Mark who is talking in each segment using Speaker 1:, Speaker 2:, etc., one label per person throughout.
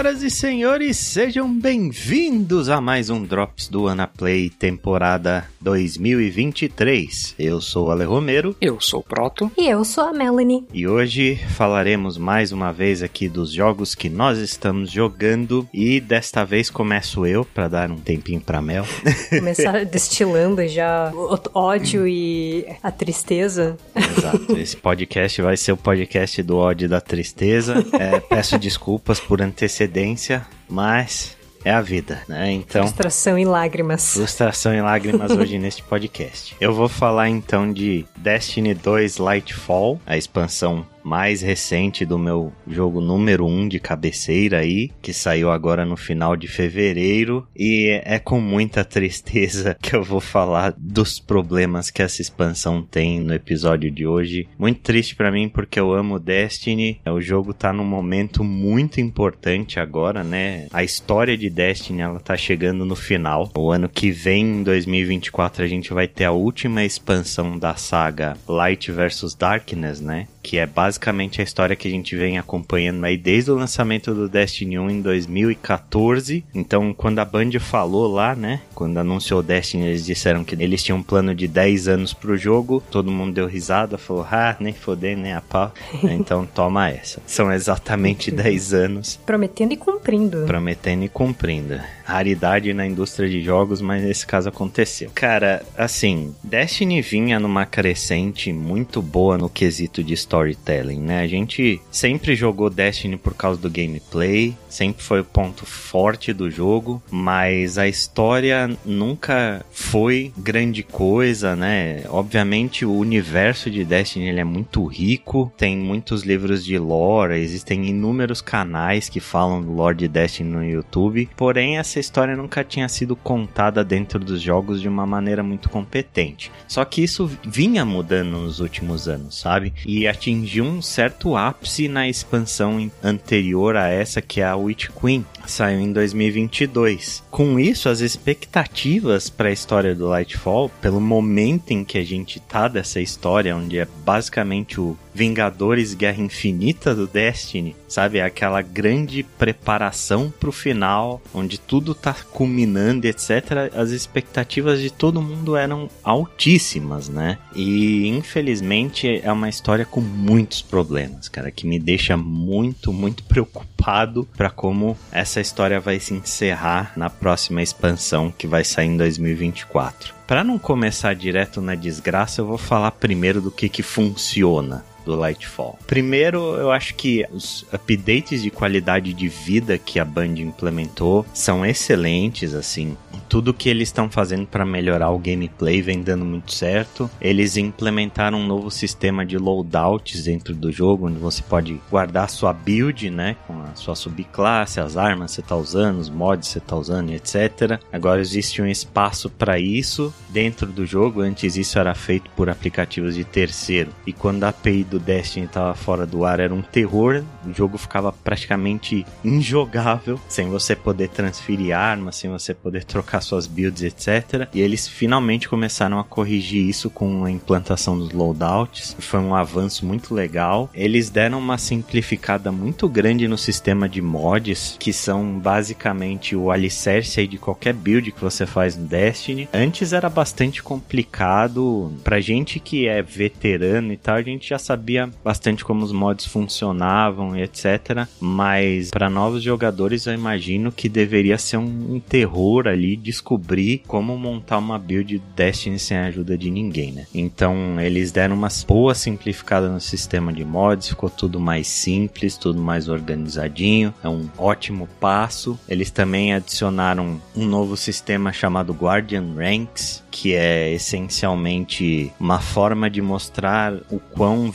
Speaker 1: Senhoras e senhores, sejam bem-vindos a mais um Drops do Anaplay temporada 2023. Eu sou o Ale Romero.
Speaker 2: Eu sou o Proto.
Speaker 3: E eu sou a Melanie.
Speaker 1: E hoje falaremos mais uma vez aqui dos jogos que nós estamos jogando. E desta vez começo eu, para dar um tempinho pra Mel.
Speaker 3: Começar destilando já o ódio e a tristeza.
Speaker 1: Exato. Esse podcast vai ser o podcast do ódio e da tristeza. É, peço desculpas por antecedência, mas é a vida, né? Então.
Speaker 3: Frustração e lágrimas.
Speaker 1: Frustração e lágrimas hoje neste podcast. Eu vou falar então de Destiny 2 Lightfall, a expansão mais recente do meu jogo número 1 um de cabeceira aí, que saiu agora no final de fevereiro, e é com muita tristeza que eu vou falar dos problemas que essa expansão tem no episódio de hoje. Muito triste para mim porque eu amo Destiny, o jogo tá num momento muito importante agora, né? A história de Destiny ela tá chegando no final. O ano que vem, em 2024, a gente vai ter a última expansão da saga Light versus Darkness, né? Que é basicamente a história que a gente vem acompanhando aí desde o lançamento do Destiny 1 em 2014. Então, quando a Band falou lá, né, quando anunciou o Destiny, eles disseram que eles tinham um plano de 10 anos pro jogo. Todo mundo deu risada, falou: "Ah, nem foder, nem a pau". então, toma essa. São exatamente 10 anos.
Speaker 3: Prometendo e cumprindo.
Speaker 1: Prometendo e cumprindo. Raridade na indústria de jogos, mas nesse caso aconteceu. Cara, assim, Destiny vinha numa crescente muito boa no quesito de storytelling né? A gente sempre jogou Destiny por causa do gameplay, sempre foi o ponto forte do jogo, mas a história nunca foi grande coisa, né? Obviamente o universo de Destiny ele é muito rico, tem muitos livros de lore, existem inúmeros canais que falam do lore de Destiny no YouTube, porém essa história nunca tinha sido contada dentro dos jogos de uma maneira muito competente. Só que isso vinha mudando nos últimos anos, sabe? E atingiu um certo ápice na expansão anterior a essa, que é a Witch Queen, saiu em 2022. Com isso, as expectativas para a história do Lightfall, pelo momento em que a gente tá dessa história, onde é basicamente o Vingadores Guerra Infinita do Destiny, sabe? Aquela grande preparação pro final, onde tudo tá culminando, etc. As expectativas de todo mundo eram altíssimas, né? E infelizmente é uma história com muitos problemas, cara, que me deixa muito, muito preocupado para como essa história vai se encerrar na próxima expansão que vai sair em 2024. Para não começar direto na desgraça, eu vou falar primeiro do que que funciona do Lightfall. Primeiro, eu acho que os updates de qualidade de vida que a Band implementou são excelentes, assim. Tudo que eles estão fazendo para melhorar o gameplay vem dando muito certo. Eles implementaram um novo sistema de loadouts dentro do jogo, onde você pode guardar sua build, né, com a sua subclasse, as armas que você tá usando, os mods que você tá usando, etc. Agora existe um espaço para isso dentro do jogo. Antes isso era feito por aplicativos de terceiro. E quando a API do Destiny estava fora do ar era um terror. O jogo ficava praticamente injogável, sem você poder transferir armas, sem você poder trocar suas builds, etc. E eles finalmente começaram a corrigir isso com a implantação dos loadouts. Foi um avanço muito legal. Eles deram uma simplificada muito grande no sistema de mods, que são basicamente o alicerce de qualquer build que você faz no Destiny. Antes era bastante complicado pra gente que é veterano e tal, a gente já sabia sabia bastante como os mods funcionavam e etc. Mas para novos jogadores eu imagino que deveria ser um, terror ali descobrir como montar uma build Destiny sem a ajuda de ninguém, né? Então eles deram uma boa simplificada no sistema de mods, ficou tudo mais simples, tudo mais organizadinho. É um ótimo passo. Eles também adicionaram um novo sistema chamado Guardian Ranks, que é essencialmente uma forma de mostrar o quão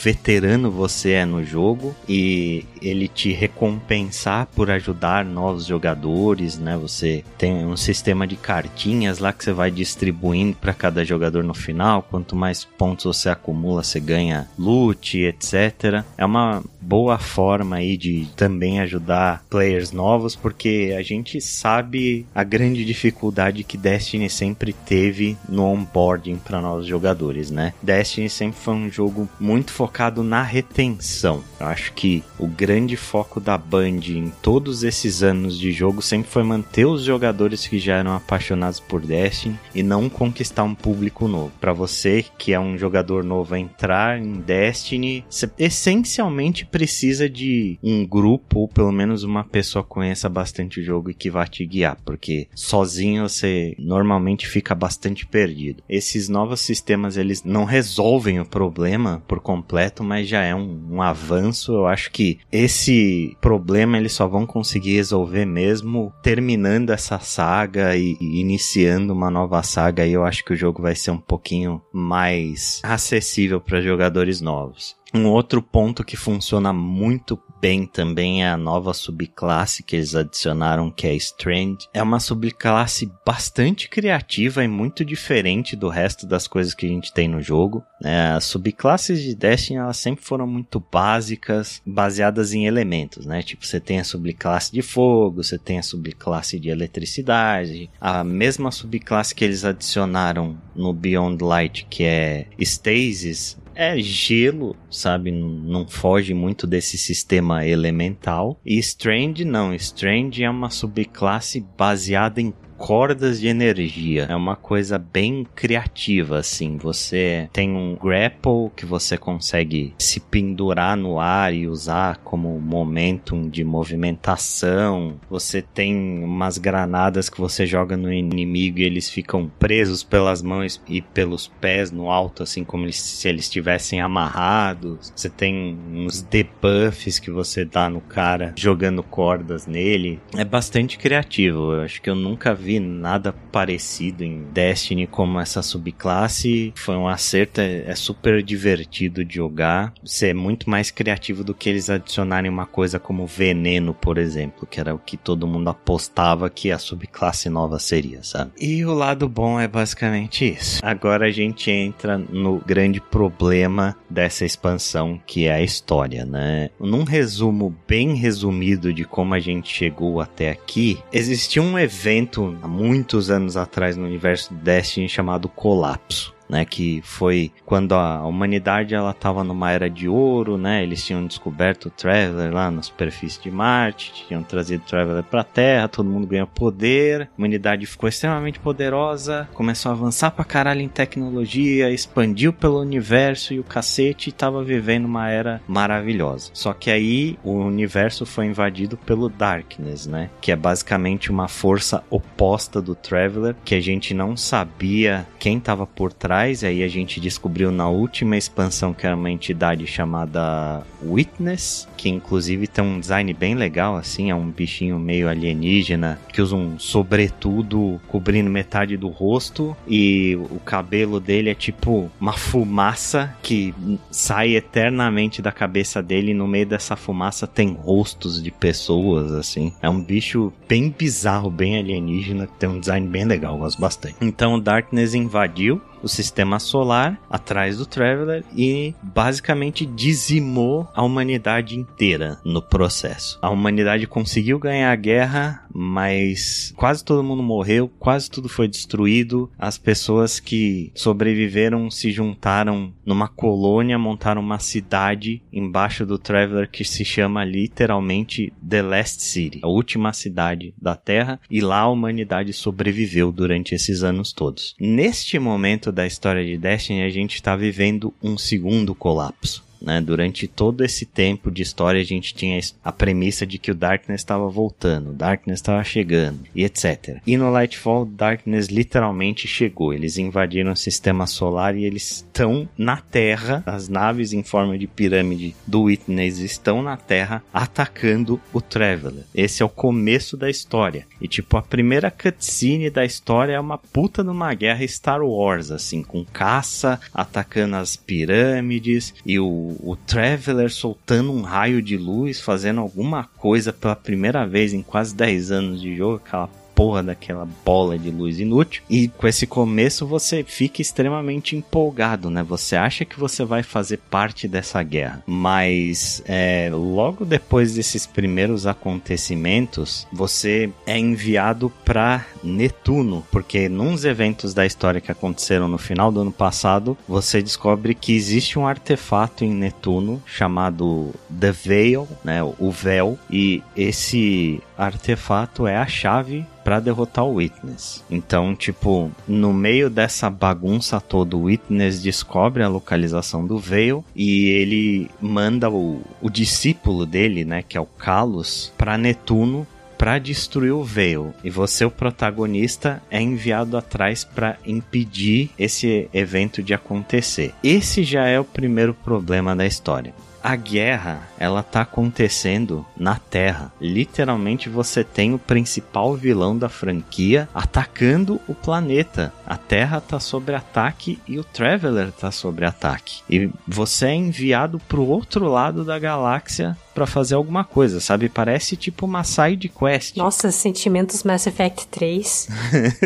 Speaker 1: você é no jogo e ele te recompensar por ajudar novos jogadores, né? Você tem um sistema de cartinhas lá que você vai distribuindo para cada jogador no final. Quanto mais pontos você acumula, você ganha loot, etc. É uma boa forma aí de também ajudar players novos, porque a gente sabe a grande dificuldade que Destiny sempre teve no onboarding para novos jogadores, né? Destiny sempre foi um jogo muito focado na retenção. Eu acho que o grande foco da Band em todos esses anos de jogo sempre foi manter os jogadores que já eram apaixonados por Destiny e não conquistar um público novo. Para você que é um jogador novo entrar em Destiny, você essencialmente precisa de um grupo ou pelo menos uma pessoa que conheça bastante o jogo e que vá te guiar, porque sozinho você normalmente fica bastante perdido. Esses novos sistemas eles não resolvem o problema por completo, mas já é um, um avanço. Eu acho que esse problema eles só vão conseguir resolver mesmo terminando essa saga e, e iniciando uma nova saga. E eu acho que o jogo vai ser um pouquinho mais acessível para jogadores novos. Um outro ponto que funciona muito bem também é a nova subclasse que eles adicionaram, que é Strand. É uma subclasse bastante criativa e muito diferente do resto das coisas que a gente tem no jogo. É, as subclasses de Destiny elas sempre foram muito básicas, baseadas em elementos, né? Tipo, você tem a subclasse de fogo, você tem a subclasse de eletricidade, a mesma subclasse que eles adicionaram no Beyond Light, que é Stasis, é gelo, sabe? Não foge muito desse sistema elemental. E Strange não. Strange é uma subclasse baseada em cordas de energia. É uma coisa bem criativa, assim. Você tem um grapple que você consegue se pendurar no ar e usar como momentum de movimentação. Você tem umas granadas que você joga no inimigo e eles ficam presos pelas mãos e pelos pés no alto, assim como se eles estivessem amarrados. Você tem uns debuffs que você dá no cara jogando cordas nele. É bastante criativo. Eu acho que eu nunca vi vi nada parecido em Destiny como essa subclasse. Foi um acerto, é, é super divertido de jogar. Você é muito mais criativo do que eles adicionarem uma coisa como veneno, por exemplo, que era o que todo mundo apostava que a subclasse nova seria, sabe? E o lado bom é basicamente isso. Agora a gente entra no grande problema dessa expansão, que é a história, né? Num resumo bem resumido de como a gente chegou até aqui, existia um evento há muitos anos atrás no universo Destiny chamado Colapso né, que foi quando a humanidade ela estava numa era de ouro, né? Eles tinham descoberto o Traveler lá na superfície de Marte, tinham trazido o Traveler para a Terra, todo mundo ganhou poder, a humanidade ficou extremamente poderosa, começou a avançar pra caralho em tecnologia, expandiu pelo universo e o cacete estava vivendo uma era maravilhosa. Só que aí o universo foi invadido pelo Darkness, né? Que é basicamente uma força oposta do Traveler, que a gente não sabia quem estava por trás atrás, aí a gente descobriu na última expansão que era uma entidade chamada Witness, que inclusive tem um design bem legal, assim, é um bichinho meio alienígena, que usa um sobretudo cobrindo metade do rosto, e o cabelo dele é tipo uma fumaça que sai eternamente da cabeça dele, e no meio dessa fumaça tem rostos de pessoas, assim. É um bicho bem bizarro, bem alienígena, que tem um design bem legal, gosto bastante. Então o Darkness invadiu o sistema solar atrás do Traveler e basicamente dizimou a humanidade inteira no processo. A humanidade conseguiu ganhar a guerra, mas quase todo mundo morreu, quase tudo foi destruído. As pessoas que sobreviveram se juntaram numa colônia, montaram uma cidade embaixo do Traveler que se chama literalmente The Last City, a última cidade da Terra, e lá a humanidade sobreviveu durante esses anos todos. Neste momento da história de Destiny, a gente está vivendo um segundo colapso. Né? Durante todo esse tempo de história, a gente tinha a premissa de que o Darkness estava voltando, o Darkness estava chegando, e etc. E no Lightfall, Darkness literalmente chegou. Eles invadiram o sistema solar e eles estão na Terra. As naves em forma de pirâmide do Witness estão na Terra atacando o Traveler. Esse é o começo da história. E tipo, a primeira cutscene da história é uma puta numa guerra Star Wars, assim, com caça atacando as pirâmides e o o, Traveler soltando um raio de luz, fazendo alguma coisa pela primeira vez em quase 10 anos de jogo, aquela porra daquela bola de luz inútil. E com esse começo você fica extremamente empolgado, né? Você acha que você vai fazer parte dessa guerra. Mas é, logo depois desses primeiros acontecimentos, você é enviado para Netuno, porque nos eventos da história que aconteceram no final do ano passado, você descobre que existe um artefato em Netuno chamado The Veil, né, o véu, e esse artefato é a chave para derrotar o Witness. Então, tipo, no meio dessa bagunça toda, o Witness descobre a localização do Veil e ele manda o, o discípulo dele, né, que é o Kalos, para Netuno para destruir o Veil. E você, o protagonista, é enviado atrás para impedir esse evento de acontecer. Esse já é o primeiro problema da história a guerra, ela tá acontecendo na Terra. Literalmente você tem o principal vilão da franquia atacando o planeta. A Terra tá sob ataque e o Traveler tá sob ataque. E você é enviado pro outro lado da galáxia para fazer alguma coisa, sabe? Parece tipo uma side quest.
Speaker 3: Nossa, sentimentos Mass Effect 3.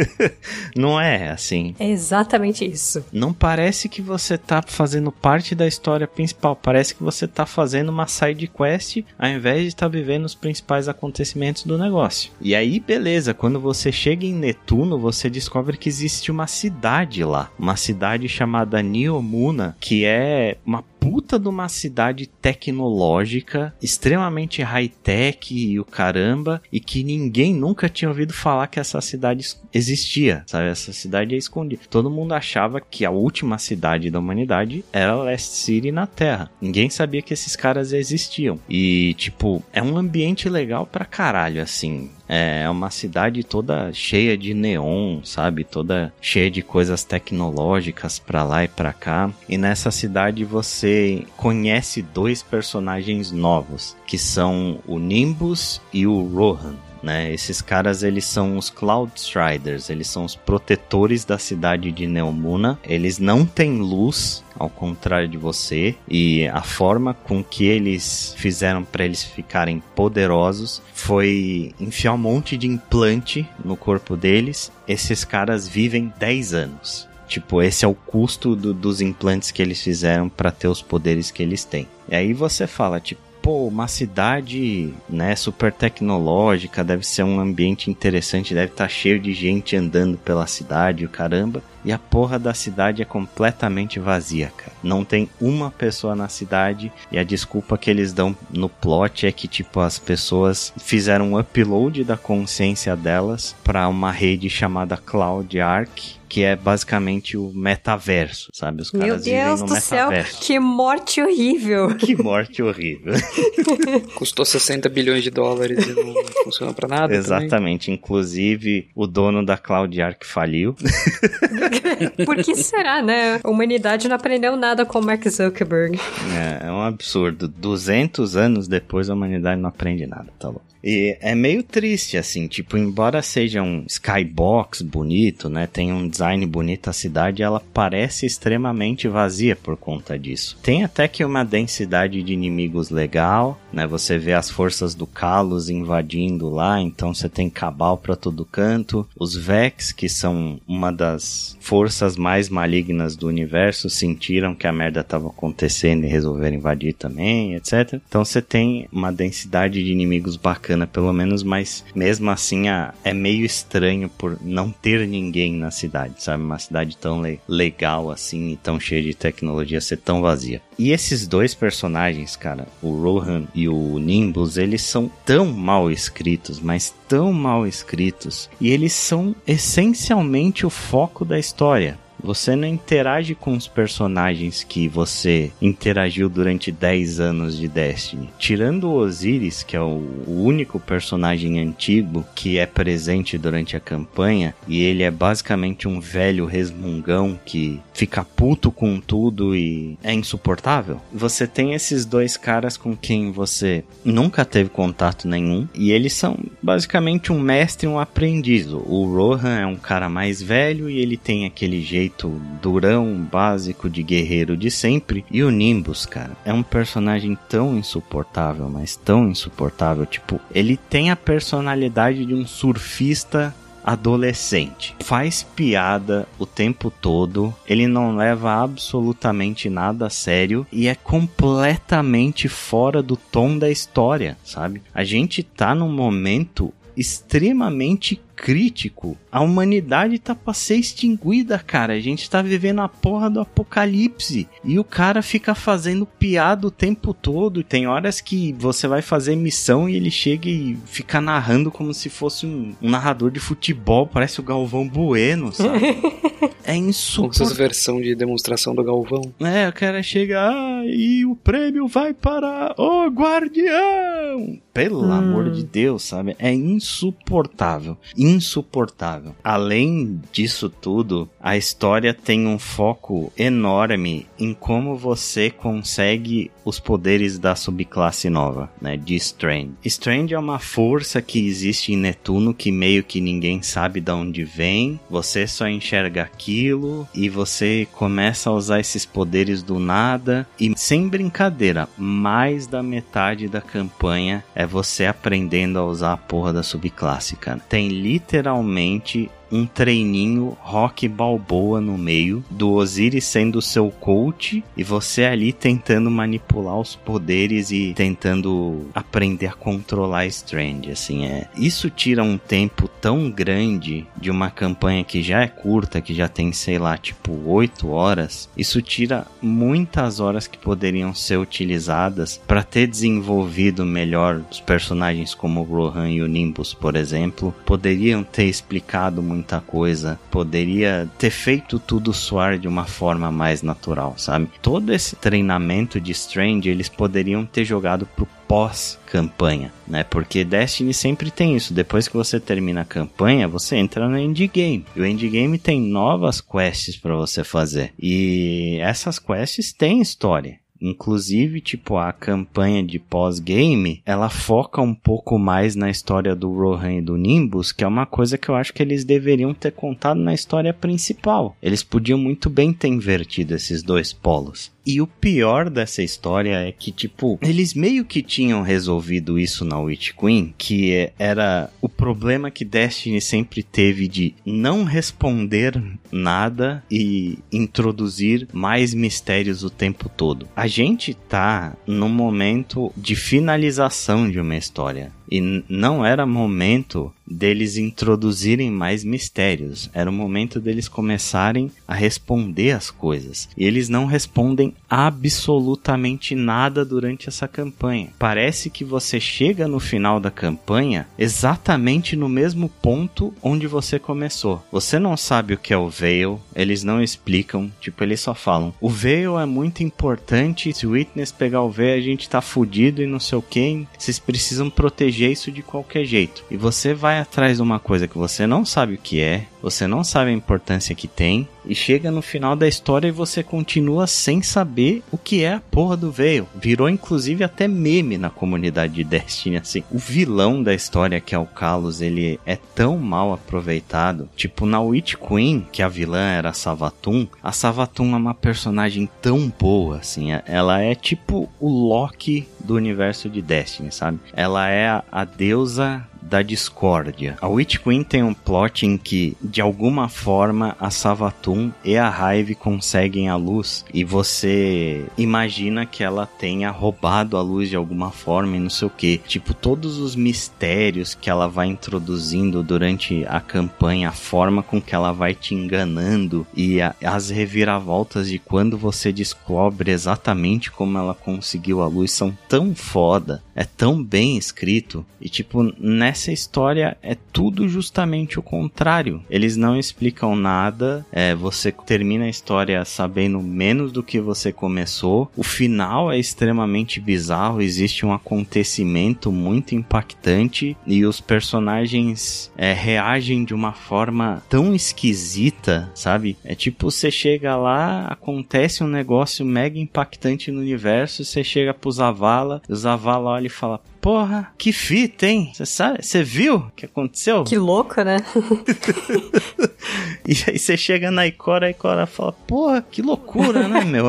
Speaker 1: Não é assim.
Speaker 3: É exatamente isso.
Speaker 1: Não parece que você tá fazendo parte da história principal, parece que você tá fazendo uma side quest ao invés de estar tá vivendo os principais acontecimentos do negócio. E aí, beleza, quando você chega em Netuno, você descobre que existe uma cidade lá, uma cidade chamada Niomuna, que é uma puta de uma cidade tecnológica, extremamente high-tech e o caramba, e que ninguém nunca tinha ouvido falar que essa cidade existia, sabe? Essa cidade é escondida. Todo mundo achava que a última cidade da humanidade era Last City na Terra. Ninguém sabia que esses caras existiam. E, tipo, é um ambiente legal pra caralho, assim. É uma cidade toda cheia de neon, sabe? Toda cheia de coisas tecnológicas pra lá e pra cá. E nessa cidade você conhece dois personagens novos, que são o Nimbus e o Rohan né? Esses caras, eles são os Cloud Striders, eles são os protetores da cidade de Neomuna. Eles não têm luz, ao contrário de você, e a forma com que eles fizeram para eles ficarem poderosos foi enfiar um monte de implante no corpo deles. Esses caras vivem 10 anos. Tipo, esse é o custo do, dos implantes que eles fizeram para ter os poderes que eles têm. E aí você fala, tipo, pô, uma cidade, né, super tecnológica, deve ser um ambiente interessante, deve estar tá cheio de gente andando pela cidade, o caramba. E a porra da cidade é completamente vazia, cara. Não tem uma pessoa na cidade e a desculpa que eles dão no plot é que tipo as pessoas fizeram um upload da consciência delas para uma rede chamada Cloud Ark que é basicamente o metaverso, sabe?
Speaker 3: Os caras Meu Deus do metaverso. céu, que morte horrível!
Speaker 1: Que morte horrível.
Speaker 2: Custou 60 bilhões de dólares e não funciona para nada.
Speaker 1: Exatamente. Também. Inclusive, o dono da Cloud Ark faliu.
Speaker 3: Por que será, né? A humanidade não aprendeu nada com o Mark Zuckerberg.
Speaker 1: É, é um absurdo. 200 anos depois a humanidade não aprende nada, tá louco. E é meio triste, assim, tipo, embora seja um skybox bonito, né? Tem um design bonito a cidade, ela parece extremamente vazia por conta disso. Tem até que uma densidade de inimigos legal, né? Você vê as forças do Kalos invadindo lá, então você tem Cabal para todo canto. Os Vex, que são uma das forças mais malignas do universo, sentiram que a merda tava acontecendo e resolveram invadir também, etc. Então você tem uma densidade de inimigos bacana bacana, pelo menos, mas mesmo assim a, é meio estranho por não ter ninguém na cidade, sabe? Uma cidade tão le legal assim e tão cheia de tecnologia ser tão vazia. E esses dois personagens, cara, o Rohan e o Nimbus, eles são tão mal escritos, mas tão mal escritos, e eles são essencialmente o foco da história. Você não interage com os personagens que você interagiu durante 10 anos de Destiny. Tirando o Osiris, que é o único personagem antigo que é presente durante a campanha, e ele é basicamente um velho resmungão que fica puto com tudo e é insuportável. Você tem esses dois caras com quem você nunca teve contato nenhum, e eles são basicamente um mestre e um aprendiz. O Rohan é um cara mais velho e ele tem aquele jeito jeito durão, básico de guerreiro de sempre. E o Nimbus, cara, é um personagem tão insuportável, mas tão insuportável. Tipo, ele tem a personalidade de um surfista adolescente. Faz piada o tempo todo, ele não leva absolutamente nada a sério e é completamente fora do tom da história, sabe? A gente tá num momento extremamente crítico. A humanidade tá pra ser extinguida, cara. A gente tá vivendo a porra do apocalipse. E o cara fica fazendo piada o tempo todo. Tem horas que você vai fazer missão e ele chega e fica narrando como se fosse um, um narrador de futebol. Parece o Galvão Bueno, sabe? é insuportável.
Speaker 2: Como versão de demonstração do Galvão.
Speaker 1: É, o cara chega, ah, e o prêmio vai para o Guardião. Pelo hum. amor de Deus, sabe? É insuportável insuportável. Além disso tudo, a história tem um foco enorme em como você consegue os poderes da subclasse nova, né, de Strange. Strange é uma força que existe em Netuno que meio que ninguém sabe de onde vem, você só enxerga aquilo e você começa a usar esses poderes do nada e sem brincadeira, mais da metade da campanha é você aprendendo a usar a porra da subclasse, cara. Tem literalmente um treininho rock balboa no meio, do Osiris sendo seu coach e você ali tentando manipular os poderes e tentando aprender a controlar Strange, assim, é. Isso tira um tempo tão grande de uma campanha que já é curta, que já tem, sei lá, tipo 8 horas. Isso tira muitas horas que poderiam ser utilizadas para ter desenvolvido melhor os personagens como o Rohan e o Nimbus, por exemplo, poderiam ter explicado muito muita coisa, poderia ter feito tudo soar de uma forma mais natural, sabe? Todo esse treinamento de Strange eles poderiam ter jogado pro pós-campanha, né? Porque Destiny sempre tem isso. Depois que você termina a campanha, você entra no endgame. E o endgame tem novas quests para você fazer. E essas quests têm história. Inclusive, tipo, a campanha de pós-game, ela foca um pouco mais na história do Rohan e do Nimbus, que é uma coisa que eu acho que eles deveriam ter contado na história principal. Eles podiam muito bem ter invertido esses dois polos. E o pior dessa história é que, tipo, eles meio que tinham resolvido isso na Witch Queen, que era o problema que Destiny sempre teve de não responder nada e introduzir mais mistérios o tempo todo. A gente tá num momento de finalização de uma história. E não era momento deles introduzirem mais mistérios. Era o momento deles começarem a responder as coisas. E eles não respondem absolutamente nada durante essa campanha. Parece que você chega no final da campanha exatamente no mesmo ponto onde você começou. Você não sabe o que é o Veil, eles não explicam, tipo, eles só falam: "O Veil é muito importante, se o Witness pegar o Veil, a gente tá fudido e não sei o que, vocês precisam proteger isso de qualquer jeito". E você vai atrás de uma coisa que você não sabe o que é, você não sabe a importância que tem, e chega no final da história e você continua sem saber o que é a porra do Veil. Virou inclusive até meme na comunidade de Destiny, assim. O vilão da história, que é o Kalos, ele é tão mal aproveitado. Tipo, na Witch Queen, que a vilã era a Savatun, a Savatun é uma personagem tão boa, assim. Ela é tipo o Loki do universo de Destiny, sabe? Ela é a, a deusa da discórdia. A Witch Queen tem um plot em que, de alguma forma, a Savathun e a Hive conseguem a luz e você imagina que ela tenha roubado a luz de alguma forma e não sei o que. Tipo, todos os mistérios que ela vai introduzindo durante a campanha, a forma com que ela vai te enganando e a, as reviravoltas de quando você descobre exatamente como ela conseguiu a luz são tão foda, é tão bem escrito e tipo, nessa essa história é tudo justamente o contrário. Eles não explicam nada, é, você termina a história sabendo menos do que você começou. O final é extremamente bizarro, existe um acontecimento muito impactante e os personagens é, reagem de uma forma tão esquisita, sabe? É tipo, você chega lá, acontece um negócio mega impactante no universo, você chega pro Zavala, o Zavala olha ele fala: Porra, que fita, hein? Você sabe? Você viu o que aconteceu?
Speaker 3: Que louco, né?
Speaker 1: e aí você chega na Ikora, a Ikora fala: Porra, que loucura, né, meu?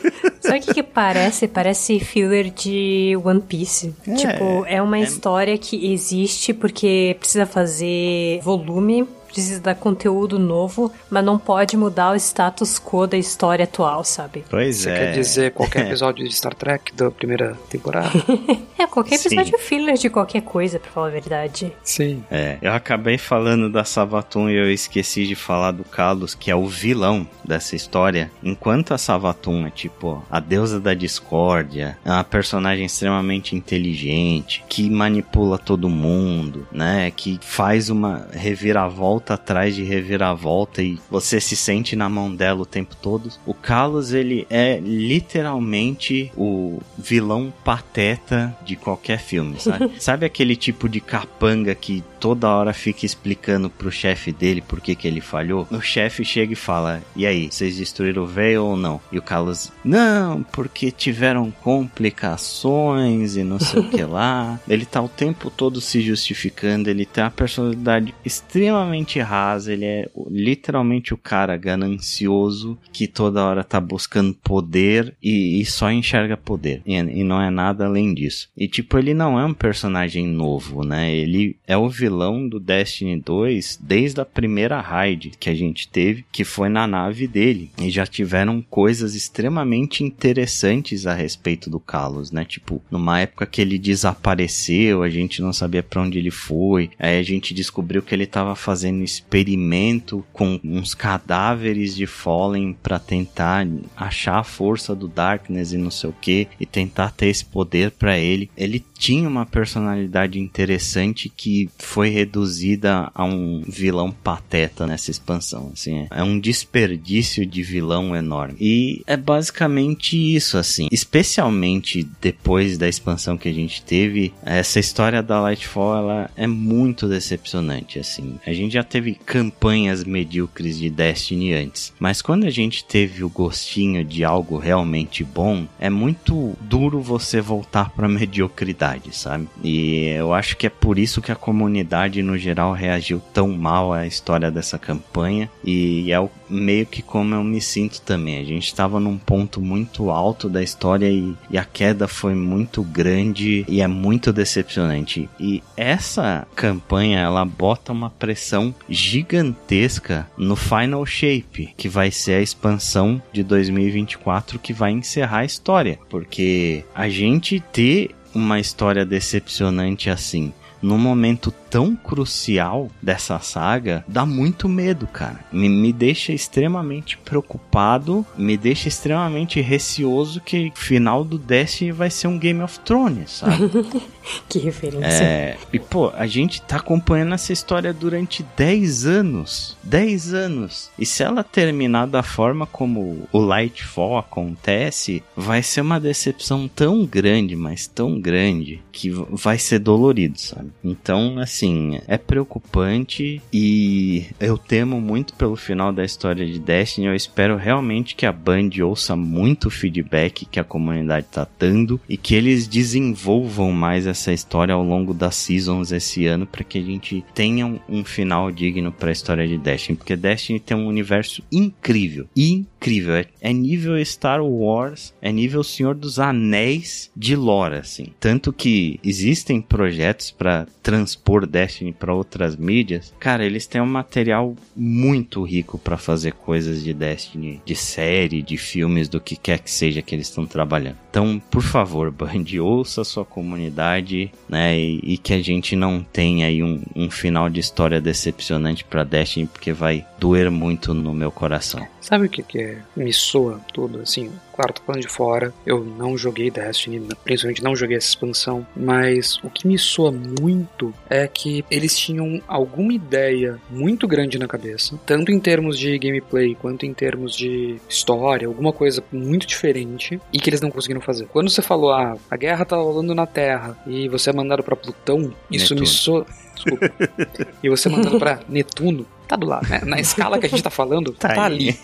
Speaker 3: Sabe o que, que parece? Parece filler de One Piece.
Speaker 1: É,
Speaker 3: tipo, é uma
Speaker 1: é-
Speaker 3: história que existe porque precisa fazer volume, precisa dar conteúdo novo, mas não pode mudar o status quo da história atual, sabe?
Speaker 1: Pois
Speaker 2: Você
Speaker 1: é.
Speaker 2: quer dizer qualquer episódio de Star Trek da primeira temporada?
Speaker 3: É, qualquer
Speaker 1: Sim.
Speaker 3: episódio é filler de qualquer coisa, pra falar a verdade.
Speaker 2: Sim.
Speaker 1: É, eu acabei falando da Savatun e eu esqueci de falar do Kalos, que é o vilão dessa história. Enquanto a Savatun é tipo a deusa da discórdia, é uma personagem extremamente inteligente, que manipula todo mundo, né? Que faz uma reviravolta atrás de reviravolta e você se sente na mão dela o tempo todo. O Kalos, ele é literalmente o vilão pateta de qualquer filme, sabe? sabe aquele tipo de capanga que toda hora fica explicando pro chefe dele por que que ele falhou? O chefe chega e fala: "E aí, vocês destruíram o véio ou não?" E o Carlos: "Não, porque tiveram complicações e não sei o que lá." Ele tá o tempo todo se justificando, ele tem uma personalidade extremamente rasa, ele é literalmente o cara ganancioso que toda hora tá buscando poder e, e só enxerga poder. E, e não é nada além disso. E tipo, ele não é um personagem novo, né? Ele é o vilão do Destiny 2 desde a primeira raid que a gente teve, que foi na nave dele. E já tiveram coisas extremamente interessantes a respeito do Kalos, né? Tipo, numa época que ele desapareceu, a gente não sabia pra onde ele foi. Aí a gente descobriu que ele tava fazendo experimento com uns cadáveres de Fallen pra tentar achar a força do Darkness e não sei o que e tentar ter esse poder pra ele. Ele tinha uma personalidade interessante que foi reduzida a um vilão pateta nessa expansão, assim, é, é um desperdício de vilão enorme. E é basicamente isso, assim, especialmente depois da expansão que a gente teve, essa história da Lightfall, ela é muito decepcionante, assim. A gente já teve campanhas medíocres de Destiny antes, mas quando a gente teve o gostinho de algo realmente bom, é muito duro você voltar pra mediocridade, sabe? E eu acho que é por isso que a comunidade no geral reagiu tão mal à história dessa campanha e é o, meio que como eu me sinto também. A gente estava num ponto muito alto da história e, e a queda foi muito grande e é muito decepcionante. E essa campanha ela bota uma pressão gigantesca no Final Shape, que vai ser a expansão de 2024 que vai encerrar a história, porque a gente ter uma história decepcionante assim. Num momento tão crucial dessa saga, dá muito medo, cara. Me, me deixa extremamente preocupado, me deixa extremamente receoso que o final do Destiny vai ser um Game of Thrones, sabe?
Speaker 3: Que referência.
Speaker 1: É, e pô, a gente tá acompanhando essa história durante 10 anos. 10 anos. E se ela terminar da forma como o Lightfall acontece, vai ser uma decepção tão grande, mas tão grande, que vai ser dolorido, sabe? Então, assim, é preocupante e eu temo muito pelo final da história de Destiny. Eu espero realmente que a Band ouça muito o feedback que a comunidade tá dando e que eles desenvolvam mais essa história ao longo das seasons esse ano para que a gente tenha um final digno para a história de Destiny, porque Destiny tem um universo incrível, incrível, é, é nível Star Wars, é nível Senhor dos Anéis de lore, assim. Tanto que existem projetos para transpor Destiny para outras mídias. Cara, eles têm um material muito rico para fazer coisas de Destiny, de série, de filmes, do que quer que seja que eles estão trabalhando. Então, por favor, Band, ouça a sua comunidade, né? E, e que a gente não tenha aí um, um final de história decepcionante pra Destiny, porque vai doer muito no meu coração.
Speaker 2: Sabe o que, que é? Me soa tudo? Assim, claro, tô falando de fora. Eu não joguei Destiny, principalmente não joguei essa expansão. Mas o que me soa muito é que eles tinham alguma ideia muito grande na cabeça, tanto em termos de gameplay quanto em termos de história, alguma coisa muito diferente, e que eles não conseguiram fazer. Quando você falou, ah, a guerra tá rolando na Terra e você é mandado pra Plutão, isso
Speaker 1: Netuno.
Speaker 2: me soa. Desculpa. e você é mandado pra Netuno. Tá do lado, né? Na escala que a gente tá falando, tá, tá ali.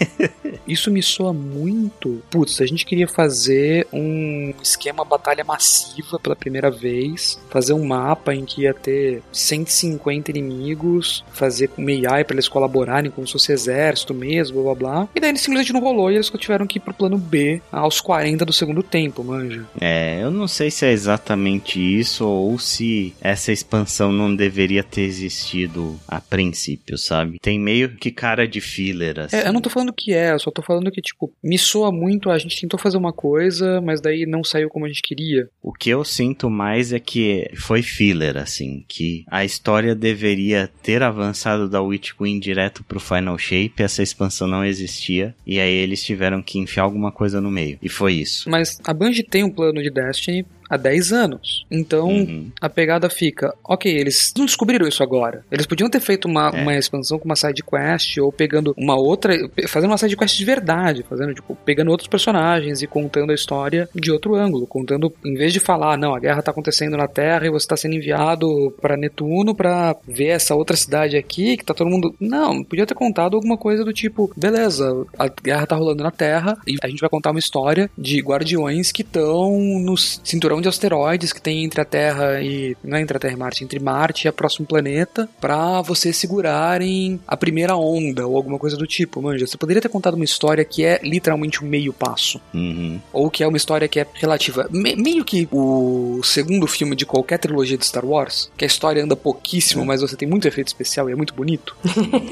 Speaker 2: Isso me soa muito. Putz, a gente queria fazer um esquema batalha massiva pela primeira vez, fazer um mapa em que ia ter 150 inimigos, fazer com AI para eles colaborarem com o seu exército mesmo, blá blá blá. E daí simplesmente não rolou e eles tiveram que ir pro plano B aos 40 do segundo tempo, manja.
Speaker 1: É, eu não sei se é exatamente isso ou se essa expansão não deveria ter existido a princípio, sabe? Tem meio que cara de filler, assim.
Speaker 2: É, eu não tô falando que é, eu só tô falando que, tipo, me soa muito, a gente tentou fazer uma coisa, mas daí não saiu como a gente queria.
Speaker 1: O que eu sinto mais é que foi filler, assim, que a história deveria ter avançado da Witch Queen direto pro Final Shape, essa expansão não existia, e aí eles tiveram que enfiar alguma coisa no meio. E foi isso.
Speaker 2: Mas a Bungie tem um plano de Destiny há 10 anos. Então, uhum. a pegada fica, ok, eles não descobriram isso agora. Eles podiam ter feito uma, é. uma expansão com uma side quest ou pegando uma outra, fazendo uma side quest de verdade, fazendo tipo, pegando outros personagens e contando a história de outro ângulo, contando em vez de falar, não, a guerra tá acontecendo na Terra e você tá sendo enviado para Netuno para ver essa outra cidade aqui que tá todo mundo, não, podia ter contado alguma coisa do tipo, beleza, a guerra tá rolando na Terra e a gente vai contar uma história de guardiões que estão no cinturão de asteroides que tem entre a Terra e. Não é entre a Terra e Marte, entre Marte e o próximo planeta, para vocês segurarem a primeira onda ou alguma coisa do tipo, manja. Você poderia ter contado uma história que é literalmente um meio passo.
Speaker 1: Uhum.
Speaker 2: Ou que é uma história que é relativa. Me, meio que o segundo filme de qualquer trilogia de Star Wars, que a história anda pouquíssimo, uhum. mas você tem muito efeito especial e é muito bonito.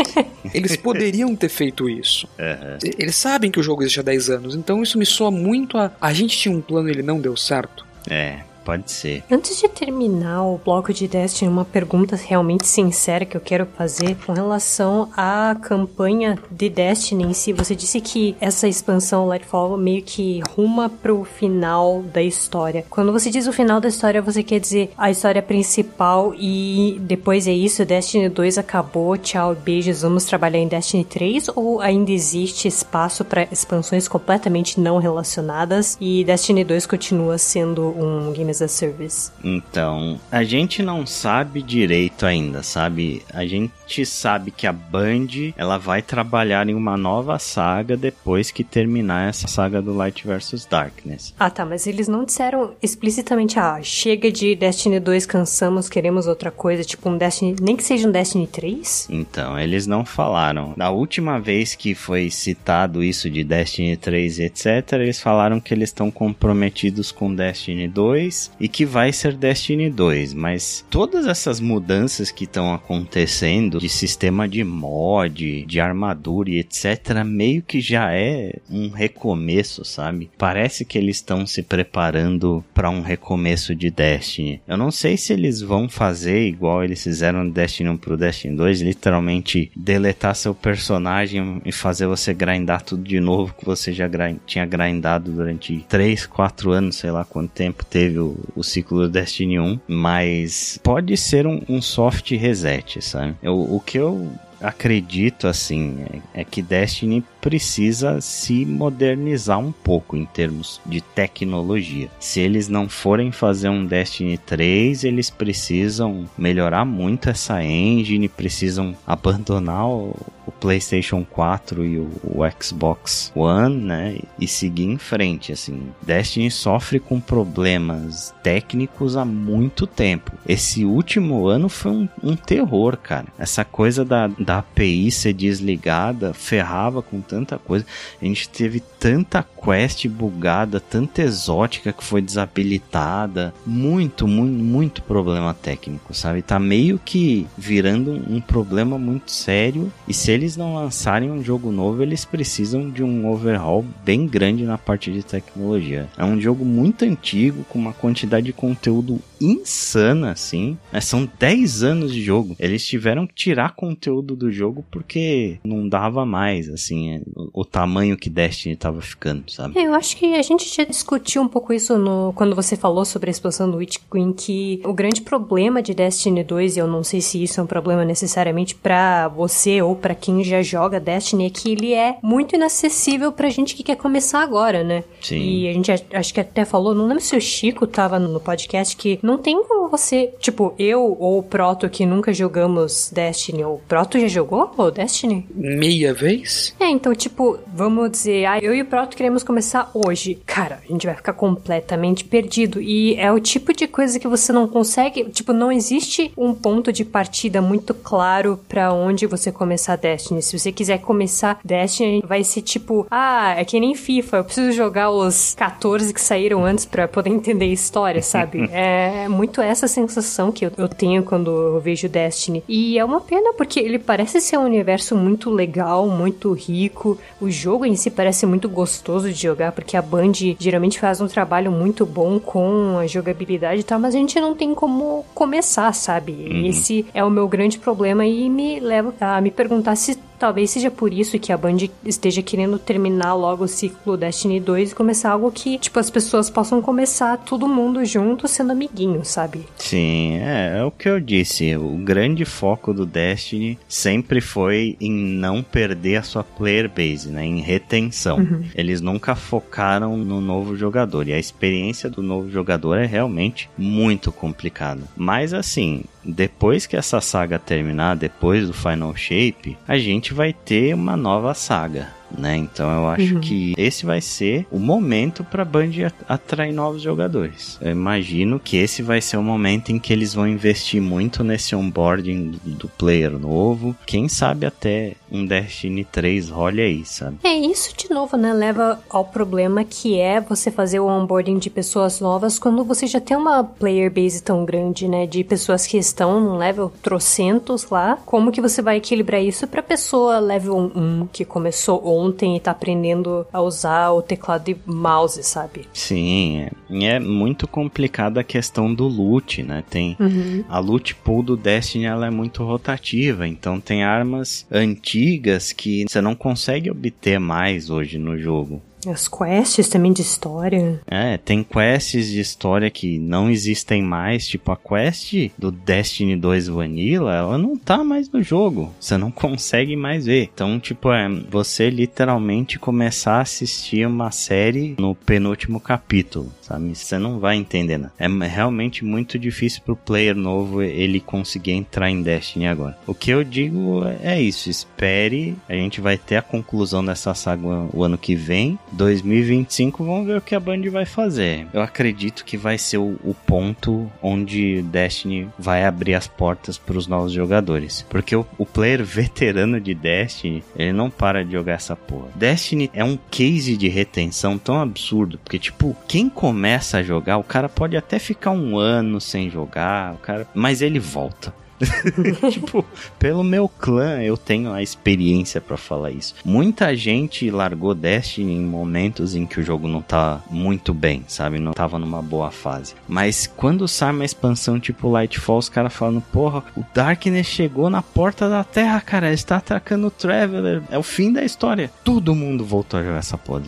Speaker 2: Eles poderiam ter feito isso.
Speaker 1: Uhum.
Speaker 2: Eles sabem que o jogo existe há 10 anos, então isso me soa muito a. A gente tinha um plano e ele não deu certo.
Speaker 1: É. Pode ser.
Speaker 3: Antes de terminar o bloco de Destiny, uma pergunta realmente sincera que eu quero fazer com relação à campanha de Destiny em si. Você disse que essa expansão Lightfall meio que ruma pro final da história. Quando você diz o final da história, você quer dizer a história principal e depois é isso, Destiny 2 acabou, tchau, beijos, vamos trabalhar em Destiny 3 ou ainda existe espaço para expansões completamente não relacionadas e Destiny 2 continua sendo um game as a Service?
Speaker 1: Então, a gente não sabe direito ainda, sabe? A gente sabe que a Band ela vai trabalhar em uma nova saga depois que terminar essa saga do Light versus Darkness.
Speaker 3: Ah, tá, mas eles não disseram explicitamente, ah, chega de Destiny 2, cansamos, queremos outra coisa, tipo um Destiny, nem que seja um Destiny 3?
Speaker 1: Então, eles não falaram. Na última vez que foi citado isso de Destiny 3 etc, eles falaram que eles estão comprometidos com Destiny 2 e que vai ser Destiny 2, mas todas essas mudanças que estão acontecendo de sistema de mod, de armadura e etc, meio que já é um recomeço, sabe? Parece que eles estão se preparando para um recomeço de Destiny. Eu não sei se eles vão fazer igual eles fizeram no Destiny 1 pro Destiny 2, literalmente deletar seu personagem e fazer você grindar tudo de novo que você já grind, tinha grindado durante 3, 4 anos, sei lá quanto tempo teve o o, ciclo do Destiny 1, mas pode ser um, um soft reset, sabe? Eu, o que eu acredito assim é, é, que Destiny precisa se modernizar um pouco em termos de tecnologia. Se eles não forem fazer um Destiny 3, eles precisam melhorar muito essa engine, precisam abandonar o, PlayStation 4 e o, o, Xbox One, né, e seguir em frente, assim. Destiny sofre com problemas técnicos há muito tempo. Esse último ano foi um, um terror, cara. Essa coisa da, da API ser desligada ferrava com tanta coisa. A gente teve tanta quest bugada, tanta exótica que foi desabilitada. Muito, muito, muito problema técnico, sabe? Tá meio que virando um problema muito sério. E se eles não lançarem um jogo novo, eles precisam de um overhaul bem grande na parte de tecnologia. É um jogo muito antigo, com uma quantidade de conteúdo insana, assim. Né? São 10 anos de jogo. Eles tiveram que tirar conteúdo do jogo porque não dava mais, assim, o, o tamanho que Destiny tava ficando, sabe?
Speaker 3: É, eu acho que a gente já discutiu um pouco isso no, quando você falou sobre a expansão do Witch Queen, que o grande problema de Destiny 2, e eu não sei se isso é um problema necessariamente para você ou para quem já joga Destiny, é que ele é muito inacessível pra gente que quer começar agora, né?
Speaker 1: Sim.
Speaker 3: E a gente acho que até falou, não lembro se o Chico tava no podcast, que não tem como você tipo, eu ou o Proto que nunca jogamos Destiny, ou o Proto já jogou o Destiny?
Speaker 2: Meia vez?
Speaker 3: É, então, tipo, vamos dizer, ah, eu e o Proto queremos começar hoje. Cara, a gente vai ficar completamente perdido. E é o tipo de coisa que você não consegue, tipo, não existe um ponto de partida muito claro para onde você começar Destiny. Se você quiser começar Destiny, vai ser tipo, ah, é que nem FIFA, eu preciso jogar os 14 que saíram antes para poder entender a história, sabe? é muito essa sensação que eu, eu tenho quando eu vejo Destiny. E é uma pena porque ele parece ser um universo muito legal, muito rico. O jogo em si parece muito gostoso de jogar porque a Band geralmente faz um trabalho muito bom com a jogabilidade e tal, mas a gente não tem como começar, sabe? Uhum. Esse é o meu grande problema e me leva a me perguntar se Talvez seja por isso que a Band esteja querendo terminar logo o ciclo Destiny 2 e começar algo que, tipo, as pessoas possam começar todo mundo junto sendo amiguinho, sabe?
Speaker 1: Sim, é, é o que eu disse. O grande foco do Destiny sempre foi em não perder a sua player base, né? Em retenção. Uhum. Eles nunca focaram no novo jogador. E a experiência do novo jogador é realmente muito complicada. Mas assim, depois que essa saga terminar, depois do Final Shape, a gente vai ter uma nova saga né? Então eu acho uhum. que esse vai ser o momento para a Band atrair novos jogadores. Eu imagino que esse vai ser o momento em que eles vão investir muito nesse onboarding do player novo. Quem sabe até um Destiny 3 role aí, sabe?
Speaker 3: É, isso de novo, né? Leva ao problema que é você fazer o onboarding de pessoas novas quando você já tem uma player base tão grande, né? De pessoas que estão no level trocentos lá. Como que você vai equilibrar isso pra pessoa level 1 que começou ontem e tá aprendendo a usar o teclado e mouse, sabe?
Speaker 1: Sim, é, é muito complicada a questão do loot, né? Tem uhum. a loot pool do Destiny, ela é muito rotativa, então tem armas antigas que você não consegue obter mais hoje no jogo.
Speaker 3: As quests também de história.
Speaker 1: É, tem quests de história que não existem mais. Tipo, a quest do Destiny 2 Vanilla, ela não tá mais no jogo. Você não consegue mais ver. Então, tipo, é você literalmente começar a assistir uma série no penúltimo capítulo, sabe? Você não vai entender, né? É realmente muito difícil pro player novo ele conseguir entrar em Destiny agora. O que eu digo é isso. Espere, a gente vai ter a conclusão dessa saga o ano que vem 2025, vamos ver o que a Band vai fazer. Eu acredito que vai ser o, o ponto onde Destiny vai abrir as portas para os novos jogadores. Porque o, o, player veterano de Destiny, ele não para de jogar essa porra. Destiny é um case de retenção tão absurdo, porque tipo, quem começa a jogar, o cara pode até ficar um ano sem jogar, o cara, mas ele volta. tipo, pelo meu clã eu tenho a experiência para falar isso. Muita gente largou Destiny em momentos em que o jogo não tá muito bem, sabe? Não tava numa boa fase. Mas quando sai uma expansão tipo Lightfall, os caras falando, porra, o Darkness chegou na porta da Terra, cara, ele está atacando o Traveler. É o fim da história. Todo mundo voltou a jogar essa porra.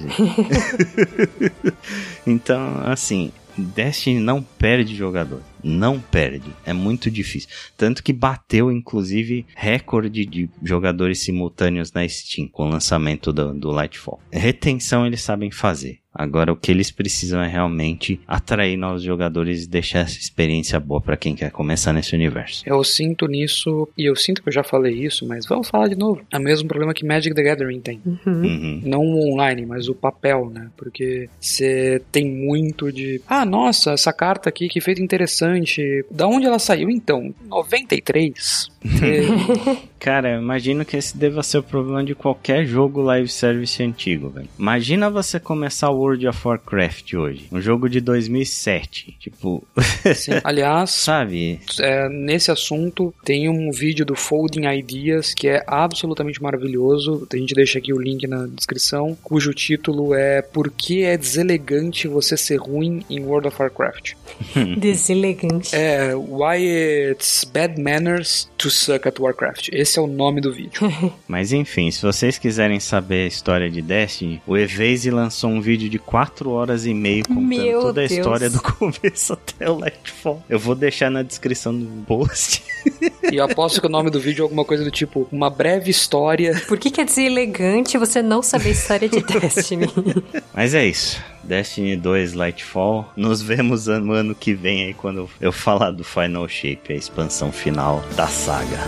Speaker 1: então, assim, Destiny não perde jogador não perde. É muito difícil. Tanto que bateu, inclusive, recorde de jogadores simultâneos na Steam com o lançamento do, do Lightfall. Retenção eles sabem fazer. Agora o que eles precisam é realmente atrair novos jogadores e deixar essa experiência boa para quem quer começar nesse universo.
Speaker 2: Eu sinto nisso, e eu sinto que eu já falei isso, mas vamos falar de novo. É o mesmo problema que Magic the Gathering tem. Uhum. Uhum. Não o online, mas o papel, né? Porque você tem muito de. Ah, nossa, essa carta aqui que feito interessante. Da onde ela saiu então? 93.
Speaker 1: Cara, imagino que esse deva ser o problema de qualquer jogo live service antigo, velho. Imagina você começar World of Warcraft hoje, um jogo de 2007, tipo...
Speaker 2: Sim. Aliás, sabe? É, nesse assunto tem um vídeo do Folding Ideas que é absolutamente maravilhoso, a gente deixa aqui o link na descrição, cujo título é Por que é deselegante você ser ruim em World of Warcraft?
Speaker 3: deselegante.
Speaker 2: É, Why it's bad manners to suck at Warcraft. Esse é o nome do vídeo.
Speaker 1: Mas enfim, se vocês quiserem saber a história de Destiny, o Evase lançou um vídeo de 4 horas e meia contando Meu toda a Deus. história do começo até o Lightfall. Eu vou deixar na descrição do post.
Speaker 2: E eu aposto que o nome do vídeo é alguma coisa do tipo Uma breve história.
Speaker 3: Por que quer dizer elegante você não saber a história de Destiny?
Speaker 1: Mas é isso. Destiny 2 Lightfall. Nos vemos no ano que vem aí quando eu falar do Final Shape, a expansão final da saga.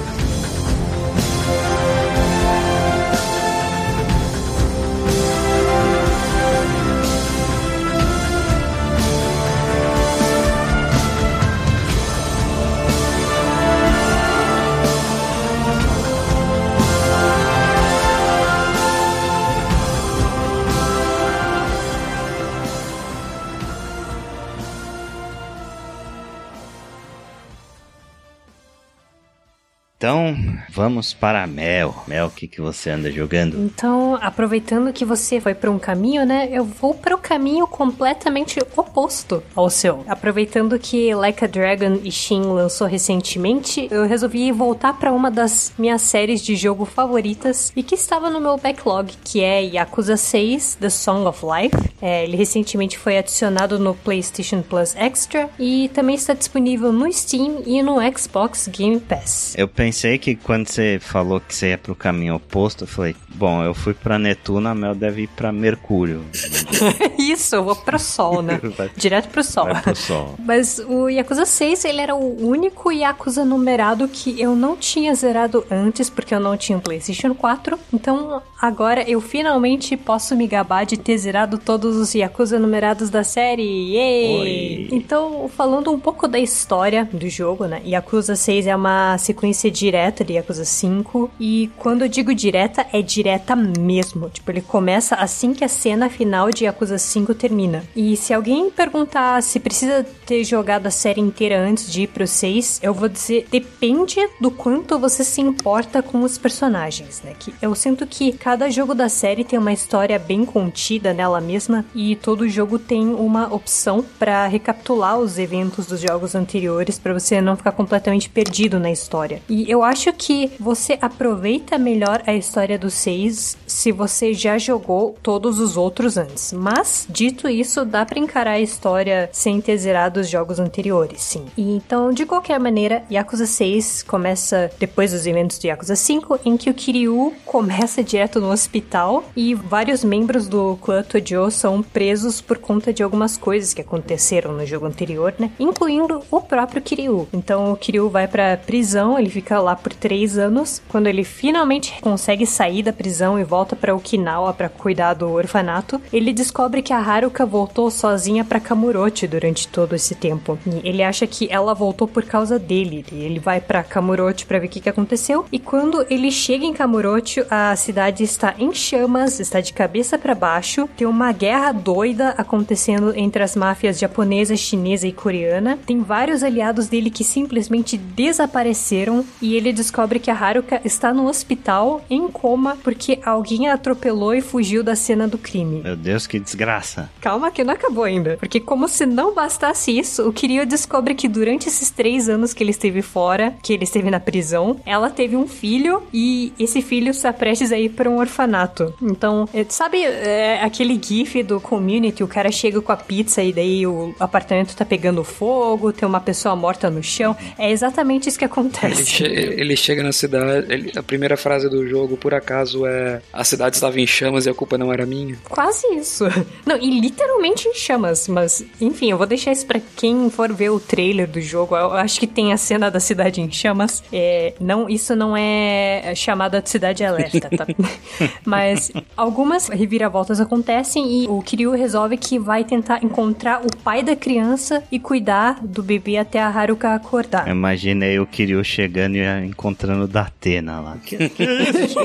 Speaker 1: Então, vamos para a Mel. Mel, o que, que você anda jogando?
Speaker 3: Então, aproveitando que você foi para um caminho, né? Eu vou para o caminho completamente oposto ao seu. Aproveitando que Like a Dragon e Shin lançou recentemente, eu resolvi voltar para uma das minhas séries de jogo favoritas e que estava no meu backlog, que é Yakuza 6 The Song of Life. É, ele recentemente foi adicionado no PlayStation Plus Extra e também está disponível no Steam e no Xbox Game Pass.
Speaker 1: Eu pensei que quando você falou que você ia pro caminho oposto, eu falei, bom, eu fui pra Netuno, a Mel deve ir pra Mercúrio.
Speaker 3: Isso, eu vou pro Sol, né?
Speaker 1: Vai-
Speaker 3: Direto pro Sol.
Speaker 1: Vai pro Sol.
Speaker 3: Mas o Yakuza 6, ele era o único Yakuza numerado que eu não tinha zerado antes, porque eu não tinha um PlayStation 4. Então, agora eu finalmente posso me gabar de ter zerado todos os Yakuza numerados da série. Yay!
Speaker 1: Oi.
Speaker 3: Então, falando um pouco da história do jogo, né? Yakuza 6 é uma sequência direta de Yakuza 5. E quando eu digo direta, é direta mesmo. Tipo, ele começa assim que a cena final de Yakuza 5 termina. E se alguém perguntar se precisa ter jogado a série inteira antes de ir pro 6, eu vou dizer, depende do quanto você se importa com os personagens, né? Que eu sinto que cada jogo da série tem uma história bem contida nela mesma e todo jogo tem uma opção para recapitular os eventos dos jogos anteriores para você não ficar completamente perdido na história. E eu acho que você aproveita melhor a história do 6 se você já jogou todos os outros antes. Mas, dito isso, dá pra encarar a história sem ter zerado os jogos anteriores, sim. E então, de qualquer maneira, Yakuza 6 começa depois dos eventos de Yakuza 5, em que o Kiryu começa direto no hospital e vários membros do clã Tojo são presos por conta de algumas coisas que aconteceram no jogo anterior, né? Incluindo o próprio Kiryu. Então, o Kiryu vai pra prisão, ele fica lá por três anos. Quando ele finalmente consegue sair da prisão e volta pra Okinawa pra cuidar do orfanato, ele descobre que a Haruka voltou sozinha pra Kamurochi durante todo esse tempo. E ele acha que ela voltou por causa dele. E ele vai pra Kamurochi pra ver o que, que aconteceu. E quando ele chega em Kamurochi, a cidade está em chamas, está de cabeça pra baixo. Tem uma guerra doida acontecendo entre as máfias japonesa, chinesa e coreana. Tem vários aliados dele que simplesmente desapareceram e ele descobre que a Haruka está no hospital em coma porque alguém a atropelou e fugiu da cena do crime.
Speaker 1: Meu Deus, que desgraça.
Speaker 3: Calma que não acabou ainda. Porque como se não bastasse isso, o Kiryu descobre que durante esses três anos que ele esteve fora, que ele esteve na prisão, ela teve um filho e esse filho está prestes a ir para um orfanato. Então, é, sabe é, aquele gif do Community, o cara chega com a pizza e daí o apartamento tá pegando fogo, tem uma pessoa morta no chão? É exatamente isso que
Speaker 2: Ele,
Speaker 3: acontece.
Speaker 2: Ele chega na cidade. ele- a primeira frase do jogo, por acaso, é: A cidade estava em chamas e a culpa não era minha.
Speaker 3: Quase isso. Não, e literalmente em chamas, mas enfim, eu vou deixar isso pra quem for ver o trailer do jogo. Eu acho que tem a cena da cidade em chamas. É, não, isso não é chamada de cidade alerta, tá? mas algumas reviravoltas acontecem e o Kiryu resolve que vai tentar encontrar o pai da criança e cuidar do bebê até a Haruka acordar.
Speaker 1: Eu imaginei o Kiryu chegando e encontrando Datena lá. Que, que é isso?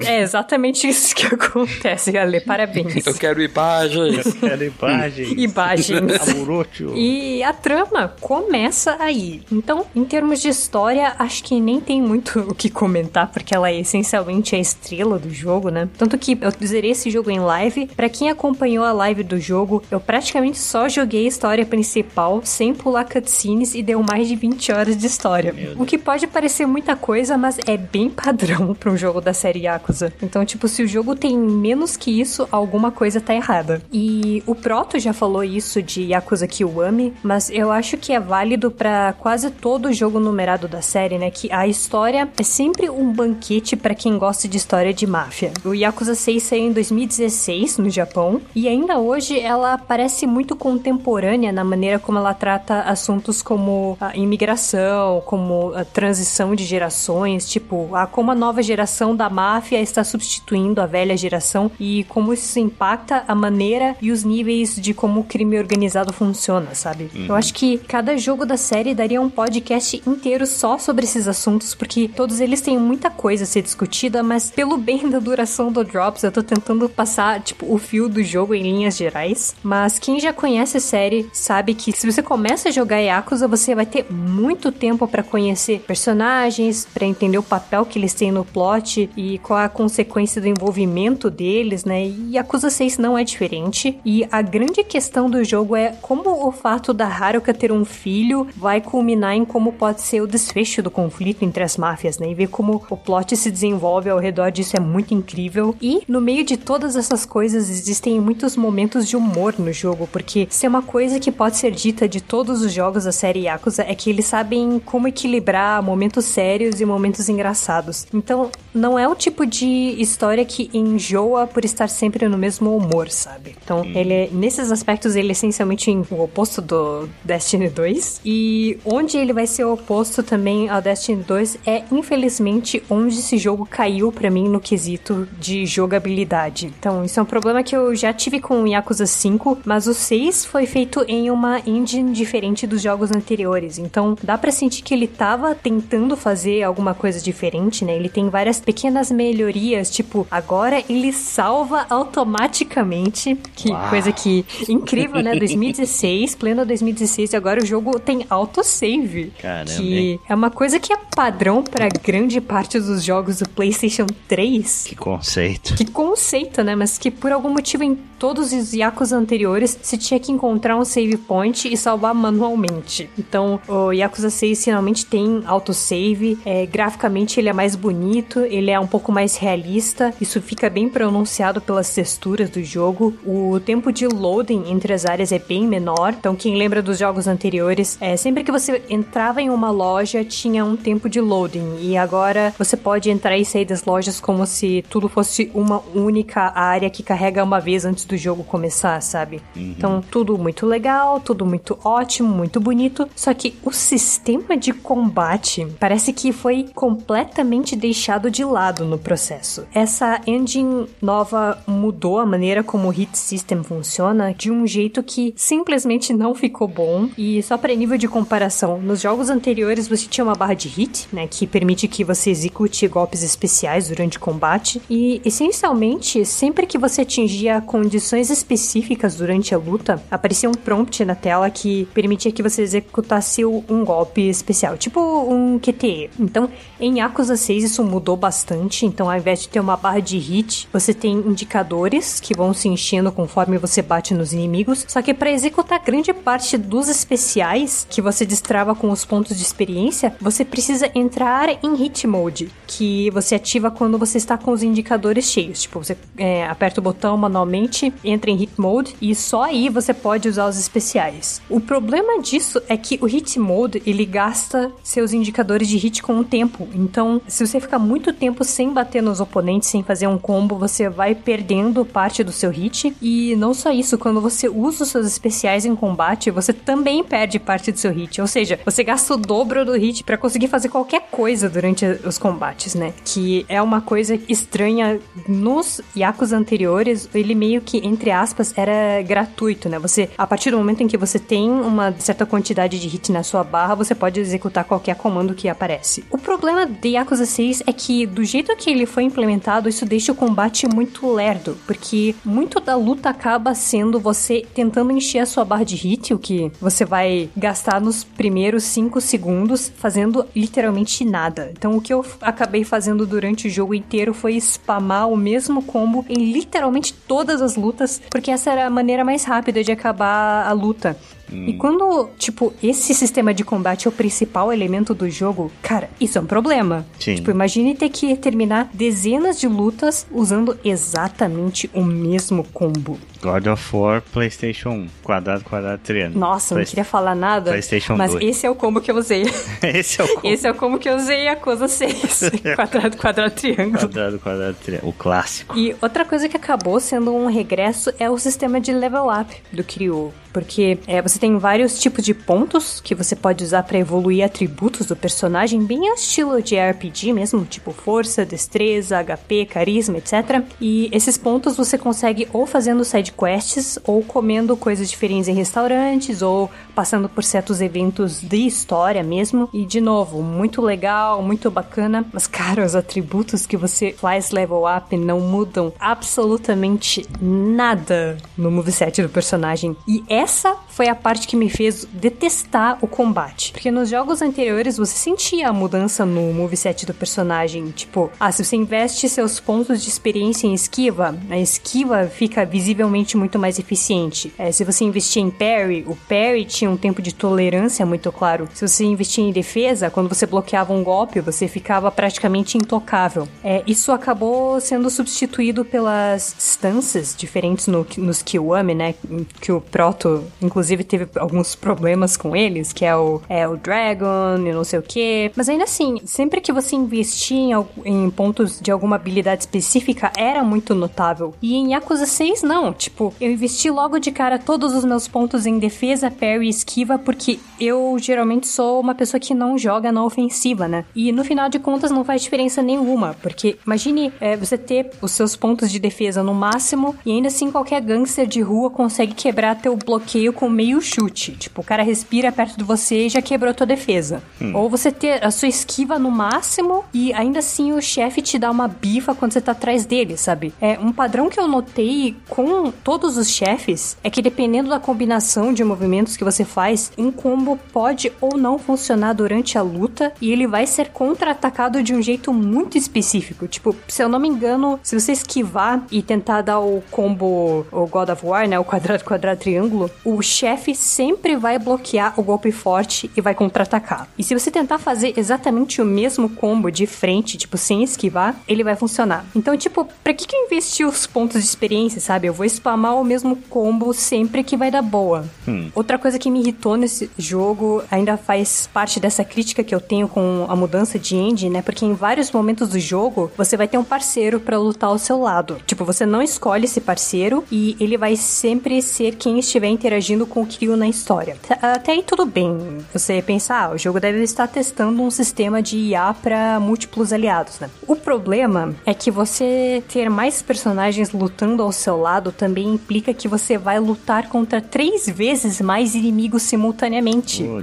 Speaker 3: É exatamente isso que acontece, Ale. Parabéns.
Speaker 2: Eu quero imagens.
Speaker 1: Quero imagens.
Speaker 3: Imagens.
Speaker 1: Amurocho.
Speaker 3: E a trama começa aí. Então, em termos de história, acho que nem tem muito o que comentar, porque ela é essencialmente a estrela do jogo, né? Tanto que eu zerei esse jogo em live. Pra quem acompanhou a live do jogo, eu praticamente só joguei a história principal, sem pular cutscenes, e deu mais de 20 horas de história. O que pode parecer muita coisa, mas é bem padrão pra um jogo da série Yakuza. Yakuza. Então, tipo, se o jogo tem menos que isso, alguma coisa tá errada. E o Proto já falou isso de Yakuza Kiwami, mas eu acho que é válido para quase todo jogo numerado da série, né? Que a história é sempre um banquete para quem gosta de história de máfia. O Yakuza 6 saiu em 2016 no Japão e ainda hoje ela parece muito contemporânea na maneira como ela trata assuntos como a imigração, como a transição de gerações, tipo, a como a nova geração da máfia está substituindo a velha geração e como isso impacta a maneira e os níveis de como o crime organizado funciona, sabe? Uhum. Eu acho que cada jogo da série daria um podcast inteiro só sobre esses assuntos, porque todos eles têm muita coisa a ser discutida, mas pelo bem da duração do Drops, eu tô tentando passar, tipo, o fio do jogo em linhas gerais. Mas quem já conhece a série sabe que se você começa a jogar Yakuza, você vai ter muito tempo para conhecer personagens, para entender o papel que eles têm no plot e qual a consequência do envolvimento deles, né? E Yakuza 6 não é diferente. E a grande questão do jogo é como o fato da Haruka ter um filho vai culminar em como pode ser o desfecho do conflito entre as máfias, né? E ver como o plot se desenvolve ao redor disso é muito incrível. E no meio de todas essas coisas existem muitos momentos de humor no jogo, porque se é uma coisa que pode ser dita de todos os jogos da série Yakuza é que eles sabem como equilibrar momentos sérios e momentos engraçados. Então, não é o tipo de história que enjoa por estar sempre no mesmo humor, sabe? Então, hum. ele é, nesses aspectos ele é essencialmente o oposto do Destiny 2 e onde ele vai ser o oposto também ao Destiny 2 é infelizmente onde esse jogo caiu para mim no quesito de jogabilidade. Então, isso é um problema que eu já tive com o Yakuza 5, mas o 6 foi feito em uma engine diferente dos jogos anteriores. Então, dá para sentir que ele tava tentando fazer alguma coisa diferente, né? Ele tem várias pequenas melhorias, tipo, agora ele salva automaticamente, que Uau. coisa que incrível, né? 2016, pleno 2016, e agora o jogo tem autosave. Caramba. Que é uma coisa que é padrão para grande parte dos jogos do PlayStation 3.
Speaker 1: Que conceito.
Speaker 3: Que conceito, né? Mas que por algum motivo em todos os Yakuza anteriores se tinha que encontrar um save point e salvar manualmente. Então, o Yakuza 6 finalmente tem autosave. É, graficamente ele é mais bonito, ele é um pouco mais realista. Isso fica bem pronunciado pelas texturas do jogo. O tempo de loading entre as áreas é bem menor. Então, quem lembra dos jogos anteriores, é sempre que você entrava em uma loja tinha um tempo de loading e agora você pode entrar e sair das lojas como se tudo fosse uma única área que carrega uma vez antes do jogo começar, sabe? Uhum. Então, tudo muito legal, tudo muito ótimo, muito bonito. Só que o sistema de combate parece que foi completamente deixado de lado no processo. Essa engine nova mudou a maneira como o hit system funciona de um jeito que simplesmente não ficou bom. E só para nível de comparação, nos jogos anteriores você tinha uma barra de hit, né, que permite que você execute golpes especiais durante combate e essencialmente sempre que você atingia condições específicas durante a luta, aparecia um prompt na tela que permitia que você executasse um golpe especial, tipo um QTE. Então, em Yakuza 6 isso mudou bastante, então ao invés de ter uma barra de hit, você tem indicadores que vão se enchendo conforme você bate nos inimigos, só que para executar grande parte dos especiais que você destrava com os pontos de experiência, você precisa entrar em hit mode, que você ativa quando você está com os indicadores cheios. Tipo, você é, aperta o botão manualmente, entra em hit mode e só aí você pode usar os especiais. O problema disso é que o hit mode ele gasta seus indicadores de hit com o tempo. Então, se você ficar muito tempo sem bater nos oponentes, sem fazer um combo, você vai perdendo parte do seu hit. E não só isso, quando você usa os seus especiais em combate, você também perde parte do seu hit. Ou seja, você gasta o dobro do hit para conseguir fazer qualquer coisa durante os combates, né? Que é uma coisa estranha nos Yakuza anteriores, ele meio que, entre aspas, era gratuito, né? Você, a partir do momento em que você tem uma certa quantidade de hit na sua barra, você pode executar qualquer comando que aparece. O problema de Yakuza 6 é que, do jeito que ele foi implementado, isso deixa o combate muito lerdo, porque muito da luta acaba sendo você tentando encher a sua barra de hit, o que você vai gastar nos primeiros 5 segundos fazendo literalmente nada. Então, o que eu acabei fazendo durante o jogo inteiro foi spamar o mesmo combo em literalmente todas as lutas, porque essa era a maneira mais rápida de acabar a luta. Hum. E quando, tipo, esse sistema de combate é o principal elemento do jogo, cara, isso é um problema.
Speaker 1: Sim.
Speaker 3: Tipo, imagine ter que terminar dezenas de lutas usando exatamente o mesmo combo.
Speaker 1: God of War, PlayStation 1. Quadrado, quadrado, triângulo.
Speaker 3: Nossa, Play... não queria falar nada.
Speaker 1: PlayStation
Speaker 3: mas
Speaker 1: 2.
Speaker 3: esse é o combo que eu usei.
Speaker 1: esse é o combo.
Speaker 3: Esse é o combo que eu usei a coisa 6. quadrado, quadrado, triângulo.
Speaker 1: Quadrado, quadrado, triângulo. O clássico.
Speaker 3: E outra coisa que acabou sendo um regresso é o sistema de level up do Kiryu porque é, você tem vários tipos de pontos que você pode usar para evoluir atributos do personagem, bem ao estilo de RPG mesmo, tipo força, destreza, HP, carisma, etc. E esses pontos você consegue ou fazendo side quests, ou comendo coisas diferentes em restaurantes, ou passando por certos eventos de história mesmo. E de novo, muito legal, muito bacana. Mas, cara, os atributos que você faz level up não mudam absolutamente nada no moveset do personagem. E essa foi a parte que me fez detestar o combate. Porque nos jogos anteriores você sentia a mudança no moveset do personagem. Tipo, ah, se você investe seus pontos de experiência em esquiva, a esquiva fica visivelmente muito mais eficiente. É, se você investir em parry, o parry tinha um tempo de tolerância muito claro. Se você investir em defesa, quando você bloqueava um golpe, você ficava praticamente intocável. É, isso acabou sendo substituído pelas stanças diferentes no, nos Kiwami, né? Que o Proto inclusive teve alguns problemas com eles, que é o, é o Dragon e não sei o que. Mas ainda assim, sempre que você investia em, em pontos de alguma habilidade específica, era muito notável. E em Yakuza 6, não. Tipo, eu investi logo de cara todos os meus pontos em defesa, parry e esquiva, porque eu geralmente sou uma pessoa que não joga na ofensiva, né? E no final de contas não faz diferença nenhuma, porque imagine é, você ter os seus pontos de defesa no máximo e ainda assim qualquer gangster de rua consegue quebrar teu bloqueio com meio chute. Tipo, o cara respira perto de você e já quebrou a tua defesa. Hum. Ou você ter a sua esquiva no máximo e ainda assim o chefe te dá uma bifa quando você tá atrás dele, sabe? É um padrão que eu notei com todos os chefes é que dependendo da combinação de movimentos que você faz, um combo pode ou não funcionar durante a luta e ele vai ser contra-atacado de um jeito muito específico. Tipo, se eu não me engano, se você esquivar e tentar dar o combo, o God of War, né, o quadrado, quadrado, triângulo, o chefe sempre vai bloquear o golpe forte e vai contra-atacar. E se você tentar fazer exatamente o mesmo combo de frente, tipo, sem esquivar, ele vai funcionar. Então, tipo, pra que, que eu investi os pontos de experiência, sabe? Eu vou spamar o mesmo combo sempre que vai dar boa. Hum. Outra coisa que me irritou nesse jogo ainda faz parte dessa crítica que eu tenho com a mudança de engine, né? Porque em vários momentos do jogo, você vai ter um parceiro para lutar ao seu lado. Tipo, você não escolhe esse parceiro e ele vai sempre ser quem estiver interagindo com o Kyo na história. Até aí tudo bem. Você pensar, ah, o jogo deve estar testando um sistema de IA para múltiplos aliados, né? O problema é que você ter mais personagens lutando ao seu lado também implica que você vai lutar contra três vezes mais inimigos simultaneamente.
Speaker 1: Oh,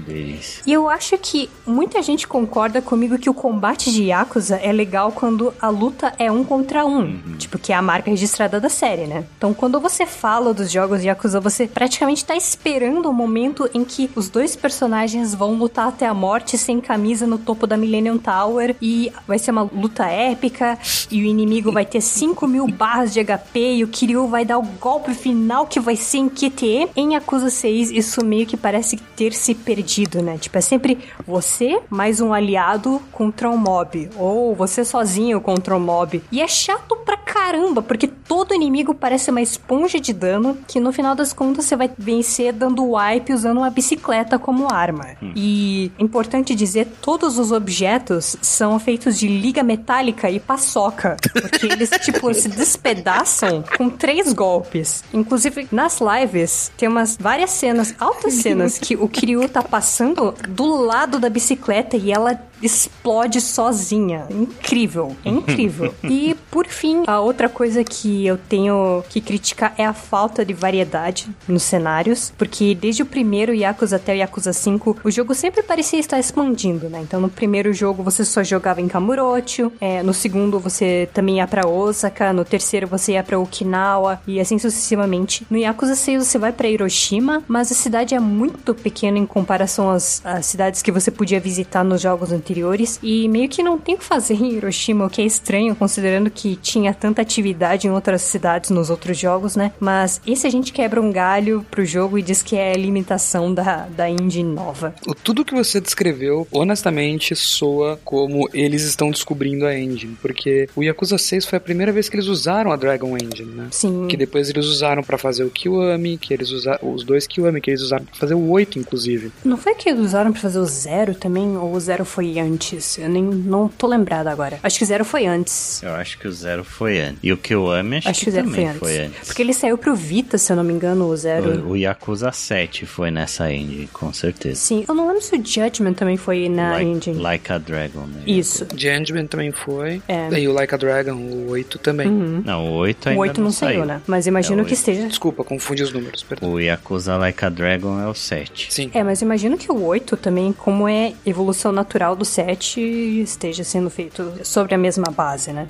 Speaker 3: e eu acho que muita gente concorda comigo que o combate de Yakuza é legal quando a luta é um contra um. Uhum. Tipo, que é a marca registrada da série, né? Então, quando você fala dos jogos de Yakuza, você praticamente praticamente tá esperando o momento em que os dois personagens vão lutar até a morte sem camisa no topo da Millennium Tower e vai ser uma luta épica e o inimigo vai ter 5 mil barras de HP e o Kiryu vai dar o golpe final que vai ser em QTE. Em Yakuza 6, isso meio que parece ter se perdido, né? Tipo, é sempre você mais um aliado contra um mob ou você sozinho contra um mob. E é chato pra caramba, porque todo inimigo parece uma esponja de dano que no final das contas você vai vencer dando wipe usando uma bicicleta como arma. Hum. E importante dizer, todos os objetos são feitos de liga metálica e paçoca, porque eles tipo se despedaçam com três golpes. Inclusive nas lives tem umas várias cenas, altas cenas que o Kiryu tá passando do lado da bicicleta e ela explode sozinha. Incrível, é incrível. e por fim, a outra coisa que eu tenho que criticar é a falta de variedade nos cenários, porque desde o primeiro Yakuza até o Yakuza 5, o jogo sempre parecia estar expandindo, né? Então no primeiro jogo você só jogava em Kamurocho, é, no segundo você também ia para Osaka, no terceiro você ia para Okinawa e assim sucessivamente. No Yakuza 6 você vai para Hiroshima, mas a cidade é muito pequena em comparação às, às cidades que você podia visitar nos jogos anteriores anteriores. E meio que não tem o que fazer em Hiroshima, o que é estranho, considerando que tinha tanta atividade em outras cidades nos outros jogos, né? Mas esse a gente quebra um galho pro jogo e diz que é a limitação da, da engine nova.
Speaker 2: Tudo que você descreveu, honestamente, soa como eles estão descobrindo a engine, porque o Yakuza 6 foi a primeira vez que eles usaram a Dragon Engine, né?
Speaker 3: Sim.
Speaker 2: Que depois eles usaram para fazer o Kiwami, que eles usaram os dois Kiwami que eles usaram pra fazer o 8, inclusive.
Speaker 3: Não foi que eles usaram pra fazer o Zero também? Ou o Zero foi antes? Eu nem não tô lembrado agora. Acho que o Zero foi antes.
Speaker 1: Eu acho que o Zero foi antes. E o Kiwami acho,
Speaker 3: Acho
Speaker 1: que,
Speaker 3: que o Zero
Speaker 1: também
Speaker 3: foi antes.
Speaker 1: foi antes.
Speaker 3: Porque ele saiu pro Vita, se eu não me engano, o Zero.
Speaker 1: O, o Yakuza 7 foi nessa engine, com certeza.
Speaker 3: Sim, eu não lembro se o Judgment também foi na
Speaker 1: like,
Speaker 3: engine.
Speaker 1: like a Dragon, né?
Speaker 3: Isso.
Speaker 2: Judgment também foi.
Speaker 3: É.
Speaker 2: E o Like a Dragon, o 8 também.
Speaker 1: Não, o 8 ainda
Speaker 3: O 8 não, saiu, né? Mas imagino
Speaker 1: É,
Speaker 3: que esteja.
Speaker 2: Desculpa, confundi os números, perdão.
Speaker 1: O Yakuza Like a Dragon é o 7.
Speaker 2: Sim.
Speaker 3: É, mas imagino que o 8 também, como é evolução natural do 7, esteja sendo feito sobre a mesma base, né?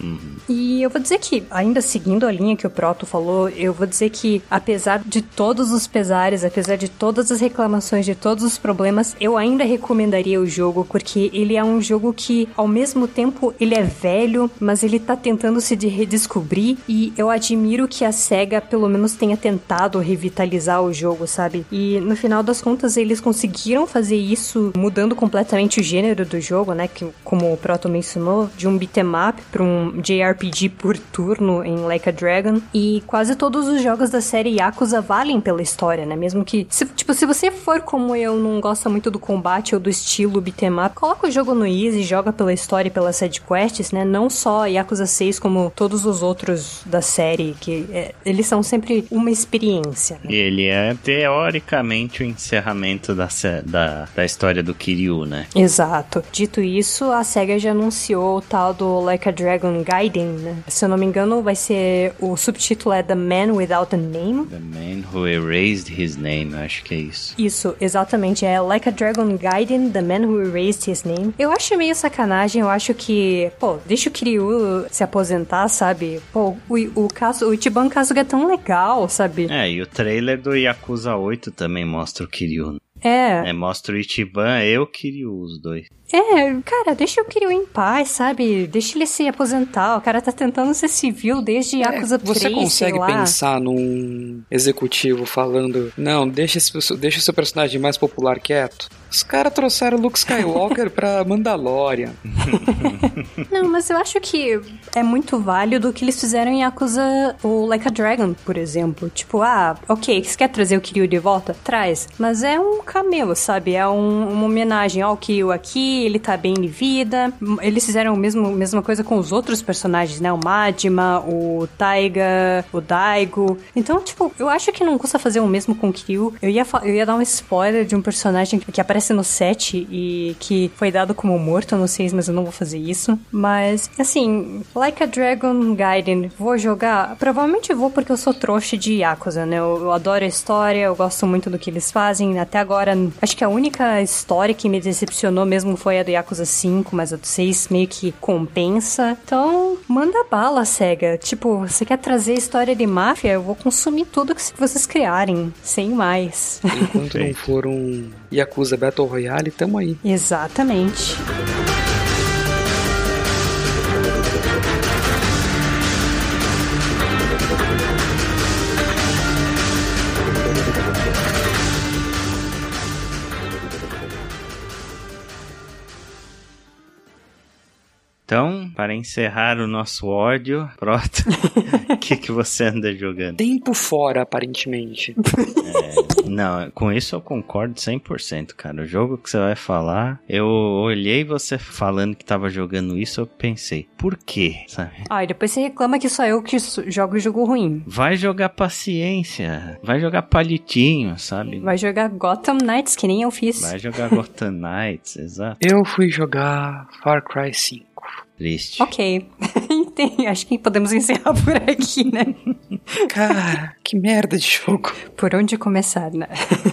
Speaker 3: E eu vou dizer que, ainda seguindo a linha que o Proto falou, eu vou dizer que, apesar de todos os pesares, apesar de todas as reclamações, de todos os problemas, eu ainda recomendaria o jogo, porque ele é um jogo que, ao mesmo tempo, ele é velho, mas ele tá tentando se de- redescobrir, e eu admiro que a SEGA, pelo menos, tenha tentado revitalizar o jogo, sabe? E, no final das contas, eles conseguiram fazer isso mudando completamente o gênero do jogo, né? Que, como o Proto mencionou, de um beat'em up para um JRPG por turno em Like a Dragon. E quase todos os jogos da série Yakuza valem pela história, né? Mesmo que, se, tipo, se você for como eu, não gosta muito do combate ou do estilo beat'em up, coloca o jogo no easy, joga pela história e pelas sidequests, né? Não só Yakuza 6, como todos os outros da série, que é, eles são sempre uma experiência. né?
Speaker 1: E ele é, teoricamente, o encerramento da, da, da história do Kiryu, né?
Speaker 3: Exato. Dito isso, a SEGA já anunciou o tal do Like a Dragon Gaiden, né? Se eu não me engano, vai ser. O subtítulo é The Man Without a Name.
Speaker 1: The Man Who Erased His Name, acho que é isso.
Speaker 3: Isso, exatamente. É Like a Dragon Gaiden, The Man Who Erased His Name. Eu acho meio sacanagem, eu acho que, pô, deixa o Kiryu se aposentar, sabe? Pô, o, o, Kazu, o Ichiban Kasuga é tão legal, sabe?
Speaker 1: É, e o trailer do Yakuza 8 também mostra o Kiryu.
Speaker 3: É,
Speaker 1: É, mostra o Ichiban e o Kiryu, os dois.
Speaker 3: é, cara, deixa o Kiryu em paz, sabe? Deixa ele se aposentar. O cara tá tentando ser civil desde Yakuza
Speaker 2: É, você
Speaker 3: 3,
Speaker 2: consegue
Speaker 3: sei lá.
Speaker 2: pensar num executivo falando, não, deixa, esse, deixa o seu personagem mais popular quieto? Os caras trouxeram o Luke Skywalker pra Mandalorian.
Speaker 3: Não, mas eu acho que é muito válido o que eles fizeram em Yakuza o Like a Dragon, por exemplo. Tipo, ah, ok, você quer trazer o Kiryu de volta? Traz. Mas é um camelo, sabe? É um- uma homenagem ao Kiryu aqui, ele tá bem de vida. Eles fizeram a mesma, coisa com os outros personagens, né? O Majima, o Taiga, o Daigo. Então, tipo, eu acho que não custa fazer o mesmo com o Kiryu. Eu ia, eu ia dar um spoiler de um personagem que aparece no 7 e que foi dado como morto no 6, mas eu não vou fazer isso. Mas, assim, Like a Dragon Gaiden, vou jogar? Provavelmente vou porque eu sou trouxa de Yakuza, né? Eu, eu adoro a história, eu gosto muito do que eles fazem. Até agora, acho que a única história que me decepcionou mesmo foi a do Yakuza 5, mas a do 6 meio que compensa. Então, manda bala, SEGA. Tipo, você quer trazer história de máfia? Eu vou consumir tudo que vocês criarem, sem mais.
Speaker 2: Enquanto não for um Yakuza Battle Royale, tamo aí.
Speaker 3: Exatamente.
Speaker 1: Então, para encerrar o nosso ódio, Proto, o que, que você anda jogando?
Speaker 2: Tempo fora, aparentemente.
Speaker 1: Não, com isso eu concordo 100%, cara. O jogo que você vai falar, eu olhei você falando que tava jogando isso, eu pensei, por quê? Sabe?
Speaker 3: Ah, e depois você reclama que só eu que jogo jogo ruim.
Speaker 1: Vai jogar paciência, vai jogar palitinho, sabe?
Speaker 3: Vai jogar Gotham Knights, que nem eu fiz.
Speaker 1: Vai jogar Gotham Knights, exato.
Speaker 2: Eu fui jogar Far Cry 5.
Speaker 1: Triste.
Speaker 3: Ok, tem. Acho que podemos encerrar por aqui, né?
Speaker 2: Cara, que merda de jogo.
Speaker 3: Por onde começar, né?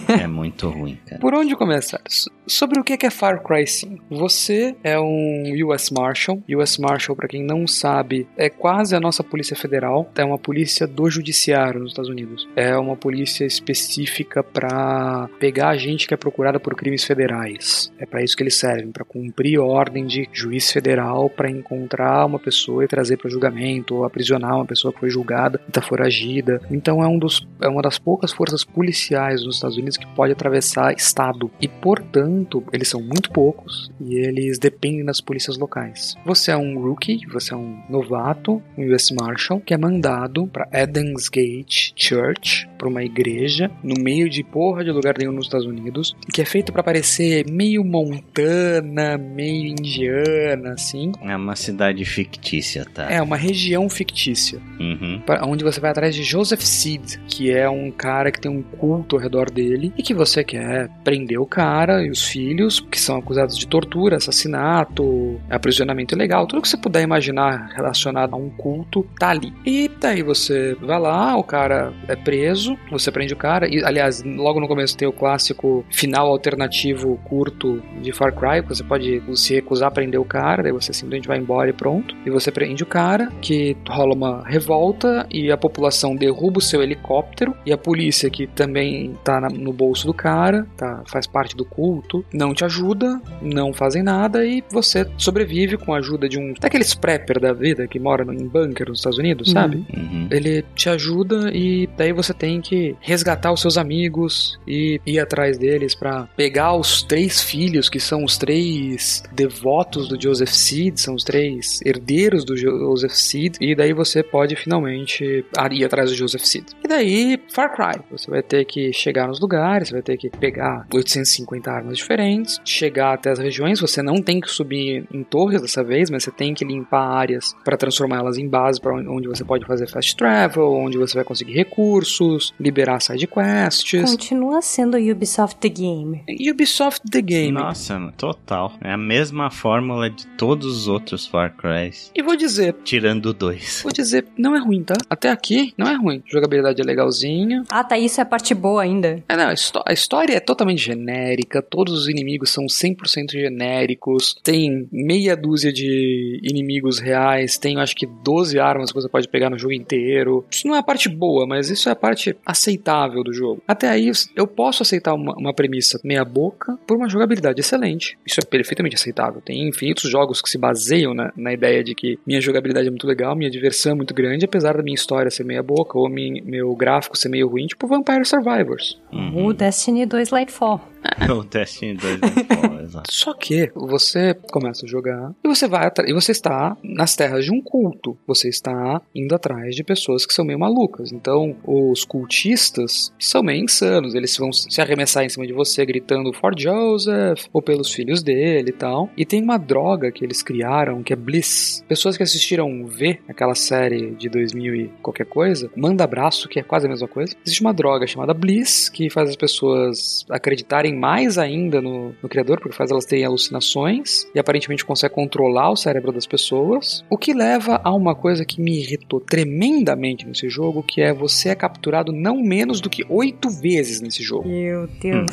Speaker 1: É muito ruim, cara.
Speaker 2: Por onde começar? Sobre o que é Far Cry 5? Você é um US Marshal. US Marshal, para quem não sabe, é quase a nossa Polícia Federal. É uma polícia do judiciário nos Estados Unidos. É uma polícia específica para pegar a gente que é procurada por crimes federais. É para isso que eles servem, para cumprir ordem de juiz federal para encontrar uma pessoa e trazer para julgamento ou aprisionar uma pessoa que foi julgada e está foragida. Então é um dos é uma das poucas forças policiais nos Estados Unidos que pode atravessar estado e portanto eles são muito poucos e eles dependem das polícias locais. Você é um rookie, você é um novato, um US Marshal que é mandado para Eden's Gate Church, para uma igreja no meio de porra de lugar nenhum nos Estados Unidos e que é feito para parecer meio montana, meio indiana, assim.
Speaker 1: É uma cidade fictícia, tá?
Speaker 2: É uma região fictícia,
Speaker 1: Uhum.
Speaker 2: pra- onde você vai atrás de Joseph Seed, que é um cara que tem um culto ao redor dele e que você quer prender o cara e os filhos, que são acusados de tortura, assassinato, aprisionamento ilegal, tudo que você puder imaginar relacionado a um culto tá ali. E daí você vai lá, o cara é preso, você prende o cara, e aliás, logo no começo tem o clássico final alternativo curto de Far Cry, que você pode se recusar a prender o cara, daí você simplesmente vai embora e pronto. E você prende o cara, que rola uma revolta e a população derruba o seu helicóptero e a polícia que também tá na- no bolso do cara, tá, faz parte do culto, não te ajuda, não fazem nada e você sobrevive com a ajuda de um daqueles prepper da vida que mora em bunker nos Estados Unidos, sabe?
Speaker 1: Uhum.
Speaker 2: Ele te ajuda e daí você tem que resgatar os seus amigos e ir atrás deles pra pegar os três filhos que são os três devotos do Joseph Seed, são os três herdeiros do Joseph Seed e daí você pode finalmente ir atrás do Joseph Seed. E daí Far Cry, você vai ter que chegar nos lugares, você vai ter que pegar 850 armas diferentes, chegar até as regiões, você não tem que subir em torres dessa vez, mas você tem que limpar áreas para transformá-las em base para onde você pode fazer fast travel, onde você vai conseguir recursos, liberar side quests.
Speaker 3: Continua sendo Ubisoft The Game.
Speaker 2: Ubisoft The Game.
Speaker 1: Nossa, total. É a mesma fórmula de todos os outros Far Crys.
Speaker 2: E vou dizer,
Speaker 1: Tirando o dois.
Speaker 2: vou dizer, não é ruim, tá? Até aqui não é ruim. A jogabilidade é legalzinha.
Speaker 3: Ah, tá, isso é a parte boa ainda.
Speaker 2: É, não, a, histó- a história é totalmente genérica, todos os inimigos são 100% genéricos, tem meia dúzia de inimigos reais, tem acho que 12 armas que você pode pegar no jogo inteiro. Isso não é a parte boa, mas isso é a parte aceitável do jogo. Até aí, eu posso aceitar uma, uma premissa meia boca por uma jogabilidade excelente. Isso é perfeitamente aceitável. Tem infinitos jogos que se baseiam na, na ideia de que minha jogabilidade é muito legal, minha diversão é muito grande, apesar da minha história ser meia boca ou meu gráfico ser meio ruim, tipo Vampire Survivors.
Speaker 1: Uhum.
Speaker 3: O Destiny 2 Lightfall.
Speaker 1: o Destiny 2 é bom, exato.
Speaker 2: Só que você começa a jogar e você vai e você está nas terras de um culto. Você está indo atrás de pessoas que são meio malucas. Então, os cultistas são meio insanos. Eles vão se arremessar em cima de você gritando For Joseph ou pelos filhos dele e tal. E tem uma droga que eles criaram que é Bliss. Pessoas que assistiram V, aquela série de 2000 e qualquer coisa, manda abraço, que é quase a mesma coisa. Existe uma droga chamada Bliss que faz as pessoas acreditarem mais ainda no, no criador, porque faz elas terem alucinações e aparentemente consegue controlar o cérebro das pessoas. O que leva a uma coisa que me irritou tremendamente nesse jogo, que é você é capturado não menos do que oito vezes nesse jogo
Speaker 3: Meu Deus.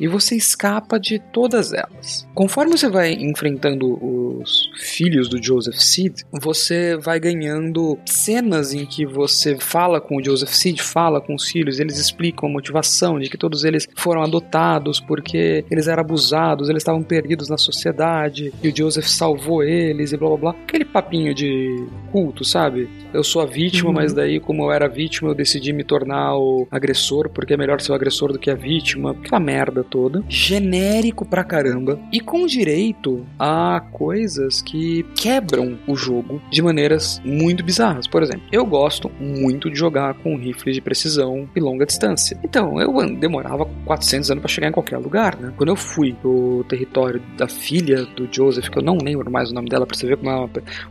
Speaker 2: E você escapa de todas elas. Conforme você vai enfrentando os filhos do Joseph Seed, você vai ganhando cenas em que você fala com o Joseph Seed, fala com os filhos, eles explicam a motivação de que todos eles foram adotados porque eles eram abusados, eles estavam perdidos na sociedade e o Joseph salvou eles e blá blá blá. Aquele papinho de culto, sabe? Eu sou a vítima,
Speaker 3: Uhum.
Speaker 2: mas daí, como eu era vítima, eu decidi me tornar o agressor, porque é melhor ser o agressor do que a vítima. Aquela merda toda. Genérico pra caramba. E com direito a coisas que quebram o jogo de maneiras muito bizarras. Por exemplo, eu gosto muito de jogar com rifles de precisão e longa distância. Então, eu demorava 400 anos pra chegar em qualquer lugar, né? Quando eu fui pro território da filha do Joseph, que eu não lembro mais o nome dela, pra você ver como é uma,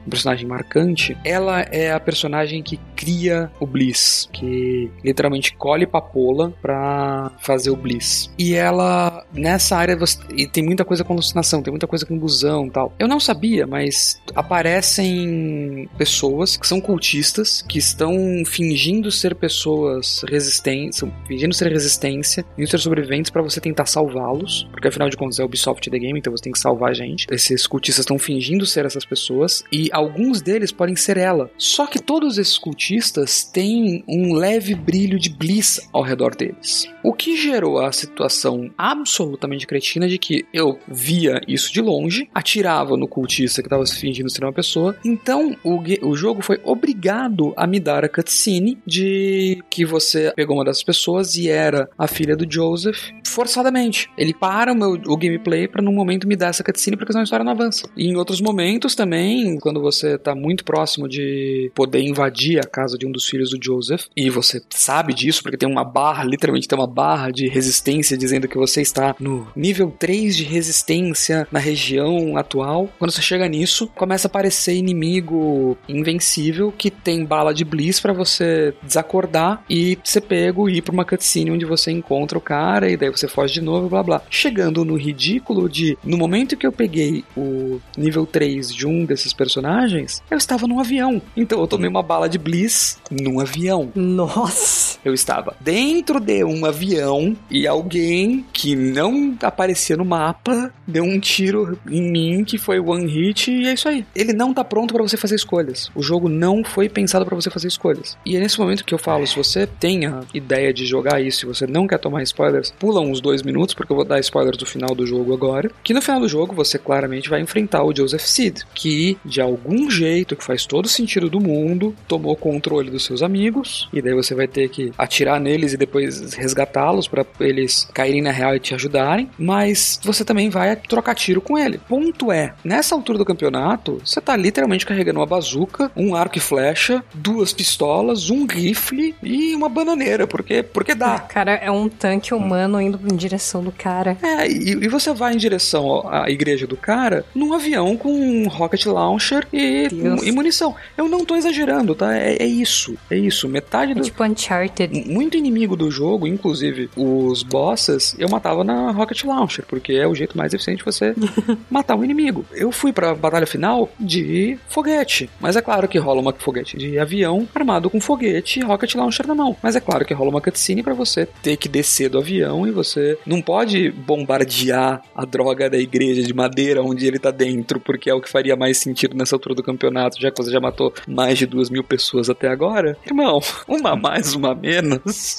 Speaker 2: um personagem marcante, ela é a personagem que cria o Bliss, que literalmente colhe papoula pra fazer o Bliss. E ela nessa área você, e tem muita coisa com alucinação, tem muita coisa com ilusão e tal. Eu não sabia, mas aparecem pessoas que são cultistas que estão fingindo ser pessoas resistentes, fingindo ser resistência, fingindo ser sobreviventes para você tentar salvá-los, porque afinal de contas é Ubisoft The Game, então você tem que salvar a gente. Esses cultistas estão fingindo ser essas pessoas e alguns deles podem ser ela. Só que todos esses cultistas têm um leve brilho de bliss ao redor deles. O que gerou a situação absolutamente cretina de que eu via isso de longe, atirava no cultista que estava fingindo ser uma pessoa, então o, o jogo foi obrigado a me dar a cutscene de que você pegou uma dessas pessoas e era a filha do Joseph, forçadamente. Ele para o, meu, o gameplay para num momento me dar essa cutscene porque senão a história não avança. E em outros momentos também, quando você tá muito próximo de poder invadir a casa de um dos filhos do Joseph, e você sabe disso porque tem uma barra, literalmente tem uma barra de resistência dizendo que você está no nível 3 de resistência na região atual. Quando você chega nisso, começa a aparecer inimigo invencível que tem bala de bliss para você desacordar e ser pego e ir pra uma cutscene onde você encontra o cara e daí você foge de novo, blá blá. Chegando no ridículo de, no momento que eu peguei o nível 3 de um desses personagens, eu estava num avião. Então eu tomei uma bala de bliss num avião.
Speaker 3: Nossa!
Speaker 2: Eu estava dentro de um avião e alguém que não aparecia no mapa deu um tiro em mim que foi one hit e é isso aí. Ele não tá pronto para você fazer escolhas. O jogo não foi pensado para você fazer escolhas. E é nesse momento que eu falo, se você tem a ideia de jogar isso, se você não quer tomar spoilers, pula uns dois minutos porque eu vou dar spoilers do final do jogo agora. Que no final do jogo você claramente vai enfrentar o Joseph Seed, que de algum jeito que faz todo sentido do mundo tomou controle dos seus amigos e daí você vai ter que atirar neles e depois resgatá-los para eles caírem na real e te ajudarem, mas você também vai trocar tiro com ele. Ponto é, nessa altura do campeonato, você tá literalmente carregando uma bazuca, um arco e flecha, duas pistolas, um rifle e uma bananeira, porque, porque dá.
Speaker 3: Cara, é um tanque humano indo em direção do cara.
Speaker 2: É, e, e você vai em direção à igreja do cara num avião com um rocket launcher e, e munição. Eu não tô exagerando, tá? É, é isso, é isso. Metade
Speaker 3: É
Speaker 2: do,
Speaker 3: tipo Uncharted.
Speaker 2: Muito inimigo do jogo, inclusive os bosses, eu matava na Rocket Launcher, porque é o jeito mais eficiente de você matar um inimigo. Eu fui pra batalha final de foguete, mas é claro que rola uma foguete de avião armado com foguete e Rocket Launcher na mão. Mas é claro que rola uma cutscene pra você ter que descer do avião e você não pode bombardear a droga da igreja de madeira onde ele tá dentro, porque é o que faria mais sentido nessa altura do campeonato, já que você já matou mais de duas mil pessoas até agora. Irmão, uma mais, uma menos.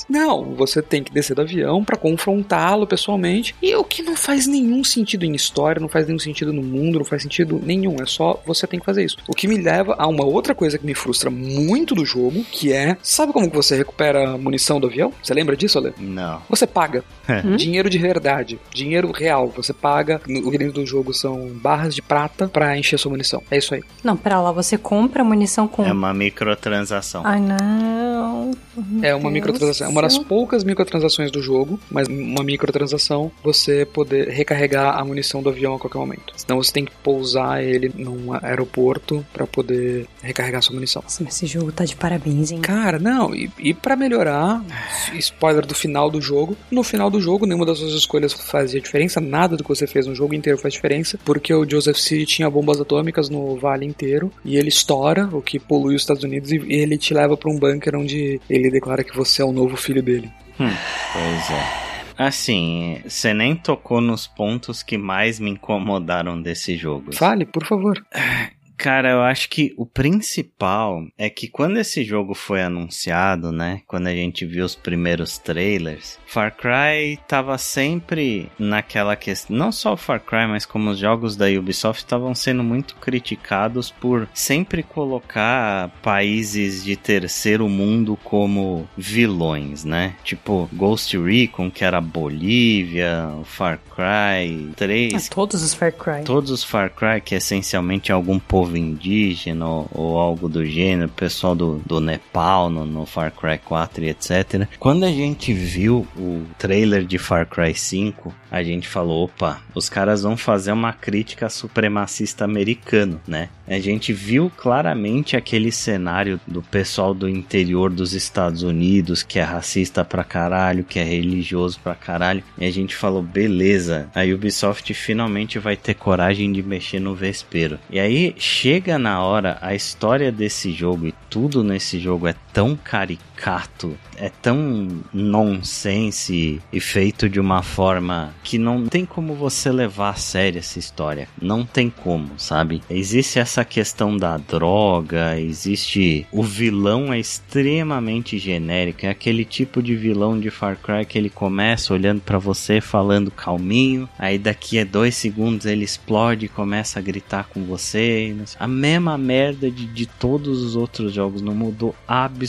Speaker 2: Não, você tem que descer do avião para confrontá-lo pessoalmente. E o que não faz nenhum sentido em história, não faz nenhum sentido no mundo, não faz sentido nenhum. É só você tem que fazer isso. O que me leva a uma outra coisa que me frustra muito do jogo, que é, sabe como que você recupera a munição do avião? Você lembra disso, Ale?
Speaker 1: Não.
Speaker 2: Você paga.
Speaker 3: Hum?
Speaker 2: Dinheiro de verdade. Dinheiro real. Você paga. no- O que dentro do jogo são barras de prata pra encher sua munição. É isso aí.
Speaker 3: Não, pera lá, você compra munição com.
Speaker 1: É uma microtransação.
Speaker 3: Ai, não.
Speaker 2: É uma
Speaker 3: Deus
Speaker 2: microtransação. É uma das poucas microtransações do jogo, mas uma microtransação você poder recarregar a munição do avião a qualquer momento. Senão você tem que pousar ele num aeroporto pra poder recarregar sua munição.
Speaker 3: Nossa, mas esse jogo tá de parabéns, hein?
Speaker 2: Cara, não, e, e para melhorar, spoiler do final do jogo, no final do jogo nenhuma das suas escolhas fazia diferença, nada do que você fez no jogo inteiro faz diferença, porque o Joseph Seed tinha bombas atômicas no vale inteiro e ele estoura, o que polui os Estados Unidos, e ele te leva pra um bunker onde ele declara que você é o novo filho dele.
Speaker 1: Hum, pois é. Assim, você nem tocou nos pontos que mais me incomodaram desse jogo.
Speaker 2: Fale, por favor.
Speaker 1: Cara, eu acho que o principal é que quando esse jogo foi anunciado, né? Quando a gente viu os primeiros trailers, Far Cry tava sempre naquela questão. Não só o Far Cry, mas como os jogos da Ubisoft estavam sendo muito criticados por sempre colocar países de terceiro mundo como vilões, né? Tipo Ghost Recon, que era Bolívia, o Far Cry 3,
Speaker 3: Ah, todos os Far Cry.
Speaker 1: Todos os Far Cry, que essencialmente é algum povo povo indígena ou, ou algo do gênero, pessoal do, do Nepal no, no Far Cry 4 e etc. Quando a gente viu o trailer de Far Cry 5, a gente falou, opa, os caras vão fazer uma crítica supremacista americano, né? A gente viu claramente aquele cenário do pessoal do interior dos Estados Unidos que é racista pra caralho, que é religioso pra caralho, e a gente falou, beleza, a Ubisoft finalmente vai ter coragem de mexer no vespeiro. E aí chega na hora, a história desse jogo e tudo nesse jogo é tão caricato, é tão nonsense e feito de uma forma que não tem como você levar a sério essa história. Não tem como, sabe? Existe essa questão da droga, existe. O vilão é extremamente genérico. É aquele tipo de vilão de Far Cry que ele começa olhando para você, falando calminho, aí daqui a dois segundos ele explode e começa a gritar com você. A mesma merda de, de todos os outros jogos, não mudou absolutamente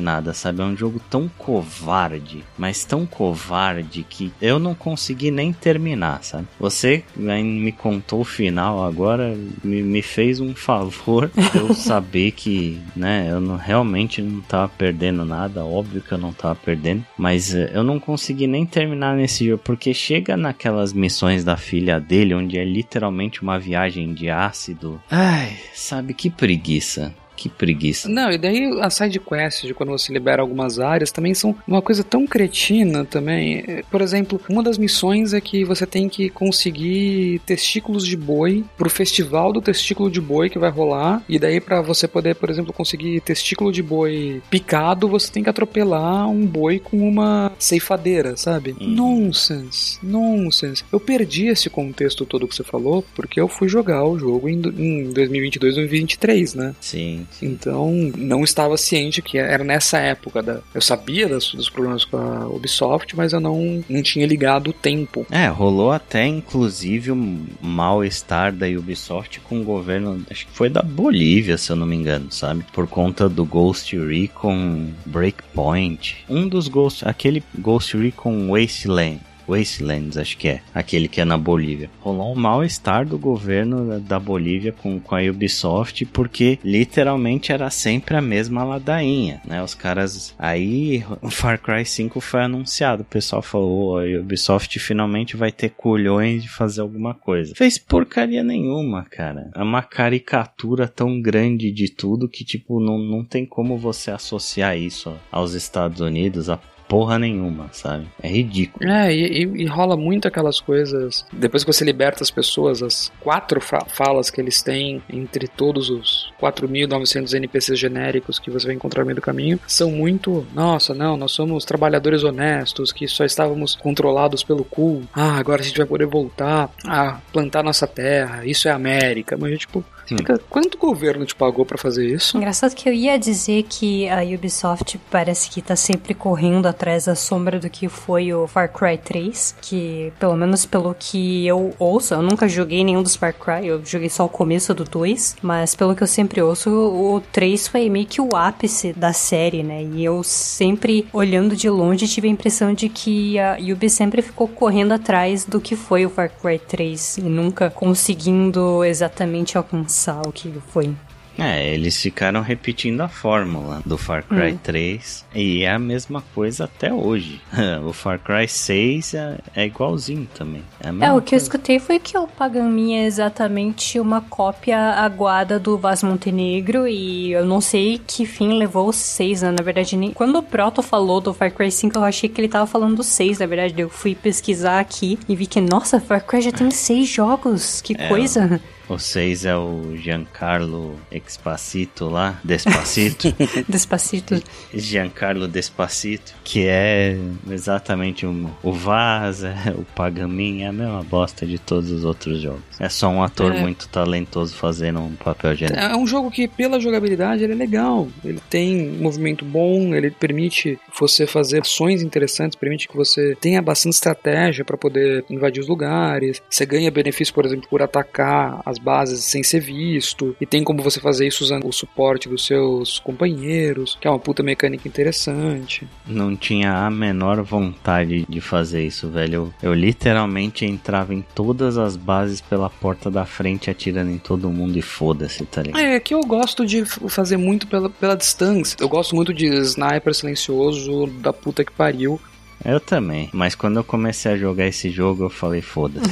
Speaker 1: nada, sabe? É um jogo tão covarde, mas tão covarde que eu não consegui nem terminar, sabe? Você me contou o final agora, me, me fez um favor eu saber que, né, eu não, realmente não tava perdendo nada, óbvio que eu não tava perdendo, mas uh, eu não consegui nem terminar nesse jogo, porque chega naquelas missões da filha dele, onde é literalmente uma viagem de ácido. Ai, sabe que preguiça. Que preguiça.
Speaker 2: Não, e daí as side quests de quando você libera algumas áreas também são uma coisa tão cretina também. Por exemplo, uma das missões é que você tem que conseguir testículos de boi pro festival do testículo de boi que vai rolar. E daí para você poder, por exemplo, conseguir testículo de boi picado, você tem que atropelar um boi com uma ceifadeira, sabe? Hum. Nonsense, nonsense. Eu perdi esse contexto todo que você falou porque eu fui jogar o jogo em, em 2022, 2023, né?
Speaker 1: Sim.
Speaker 2: Então, não estava ciente que era nessa época. Da... Eu sabia das, dos problemas com a Ubisoft, mas eu não, não tinha ligado o tempo.
Speaker 1: É, rolou até inclusive um mal-estar da Ubisoft com o governo, acho que foi da Bolívia, se eu não me engano, sabe? Por conta do Ghost Recon Breakpoint. Um dos Ghost, aquele Ghost Recon Wasteland Wastelands, acho que é, aquele que é na Bolívia. Rolou um mal-estar do governo da Bolívia com, com a Ubisoft, porque literalmente era sempre a mesma ladainha, né? Os caras. Aí o Far Cry 5 foi anunciado, o pessoal falou: a Ubisoft finalmente vai ter colhões de fazer alguma coisa. Fez porcaria nenhuma, cara. É uma caricatura tão grande de tudo que, tipo, não, não tem como você associar isso aos Estados Unidos, a porra nenhuma, sabe? É ridículo.
Speaker 2: É, e, e, e, rola muito aquelas coisas. Depois que você liberta as pessoas, as quatro falas que eles têm entre todos os 4.900 NPCs genéricos que você vai encontrar no meio do caminho, são muito. Nossa, não, nós somos trabalhadores honestos que só estávamos controlados pelo cu. Ah, agora a gente vai poder voltar a plantar nossa terra. Isso é América. Mas, tipo, Fica, quanto o governo te pagou para fazer isso?
Speaker 3: Engraçado que eu ia dizer que a Ubisoft parece que tá sempre correndo atrás da sombra do que foi o Far Cry 3, que pelo menos pelo que eu ouço, eu nunca joguei nenhum dos Far Cry, eu joguei só o começo do 2, mas pelo que eu sempre ouço, o 3 foi meio que o ápice da série, né? E eu sempre, olhando de longe, tive a impressão de que a Ubi sempre ficou correndo atrás do que foi o Far Cry 3 e nunca conseguindo exatamente alcançar o que foi.
Speaker 1: É, eles ficaram repetindo a fórmula do Far Cry hum. 3 e é a mesma coisa até hoje. o Far Cry 6 é, é igualzinho também. É,
Speaker 3: é o que coisa. eu escutei foi que o Pagami é exatamente uma cópia aguada do Vaz Montenegro e eu não sei que fim levou o 6, né? Na verdade, nem... quando o Proto falou do Far Cry 5, eu achei que ele tava falando do 6, na verdade. Eu fui pesquisar aqui e vi que, nossa, Far Cry já tem 6 jogos, que é, coisa!
Speaker 1: O 6 é o Giancarlo Expacito lá, Despacito.
Speaker 3: Despacito.
Speaker 1: Giancarlo Despacito, que é exatamente o, o Vaz, é o Pagamin, é a mesma bosta de todos os outros jogos. É só um ator é. muito talentoso fazendo um papel genérico.
Speaker 2: É um jogo que, pela jogabilidade, ele é legal. Ele tem movimento bom, ele permite você fazer ações interessantes, permite que você tenha bastante estratégia para poder invadir os lugares. Você ganha benefício, por exemplo, por atacar as bases sem ser visto, e tem como você fazer isso usando o suporte dos seus companheiros, que é uma puta mecânica interessante.
Speaker 1: Não tinha a menor vontade de fazer isso, velho. Eu, eu literalmente entrava em todas as bases pela porta da frente atirando em todo mundo e foda-se, tá ligado?
Speaker 2: É, que eu gosto de fazer muito pela, pela distância. Eu gosto muito de sniper silencioso da puta que pariu.
Speaker 1: Eu também, mas quando eu comecei a jogar esse jogo, eu falei, foda-se.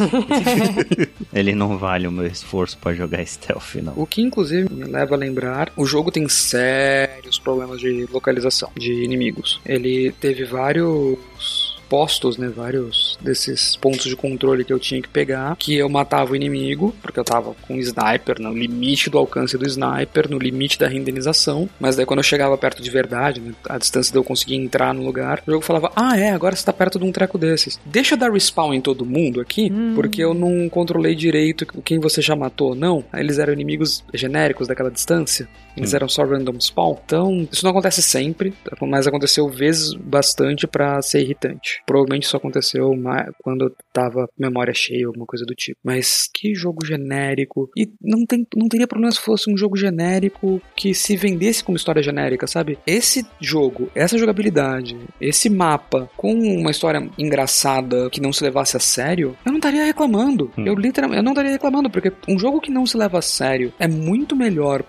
Speaker 1: Ele não vale o meu esforço para jogar stealth, não.
Speaker 2: O que inclusive me leva a lembrar, o jogo tem sérios problemas de localização de inimigos. Ele teve vários postos, né, vários desses pontos de controle que eu tinha que pegar, que eu matava o inimigo, porque eu tava com o sniper no limite do alcance do sniper, no limite da renderização, mas daí quando eu chegava perto de verdade, né, a distância de eu conseguir entrar no lugar, o jogo falava: "Ah, é, agora você tá perto de um treco desses. Deixa eu dar respawn em todo mundo aqui, hum. porque eu não controlei direito quem você já matou ou não. Eles eram inimigos genéricos daquela distância. Eles hum. eram só random spawn. Então, isso não acontece sempre, mas aconteceu vezes bastante para ser irritante. Provavelmente isso aconteceu quando eu tava memória cheia, alguma coisa do tipo. Mas que jogo genérico. E não, tem, não teria problema se fosse um jogo genérico que se vendesse como história genérica, sabe? Esse jogo, essa jogabilidade, esse mapa com uma história engraçada que não se levasse a sério, eu não estaria reclamando. Hum. Eu literalmente eu não estaria reclamando, porque um jogo que não se leva a sério é muito melhor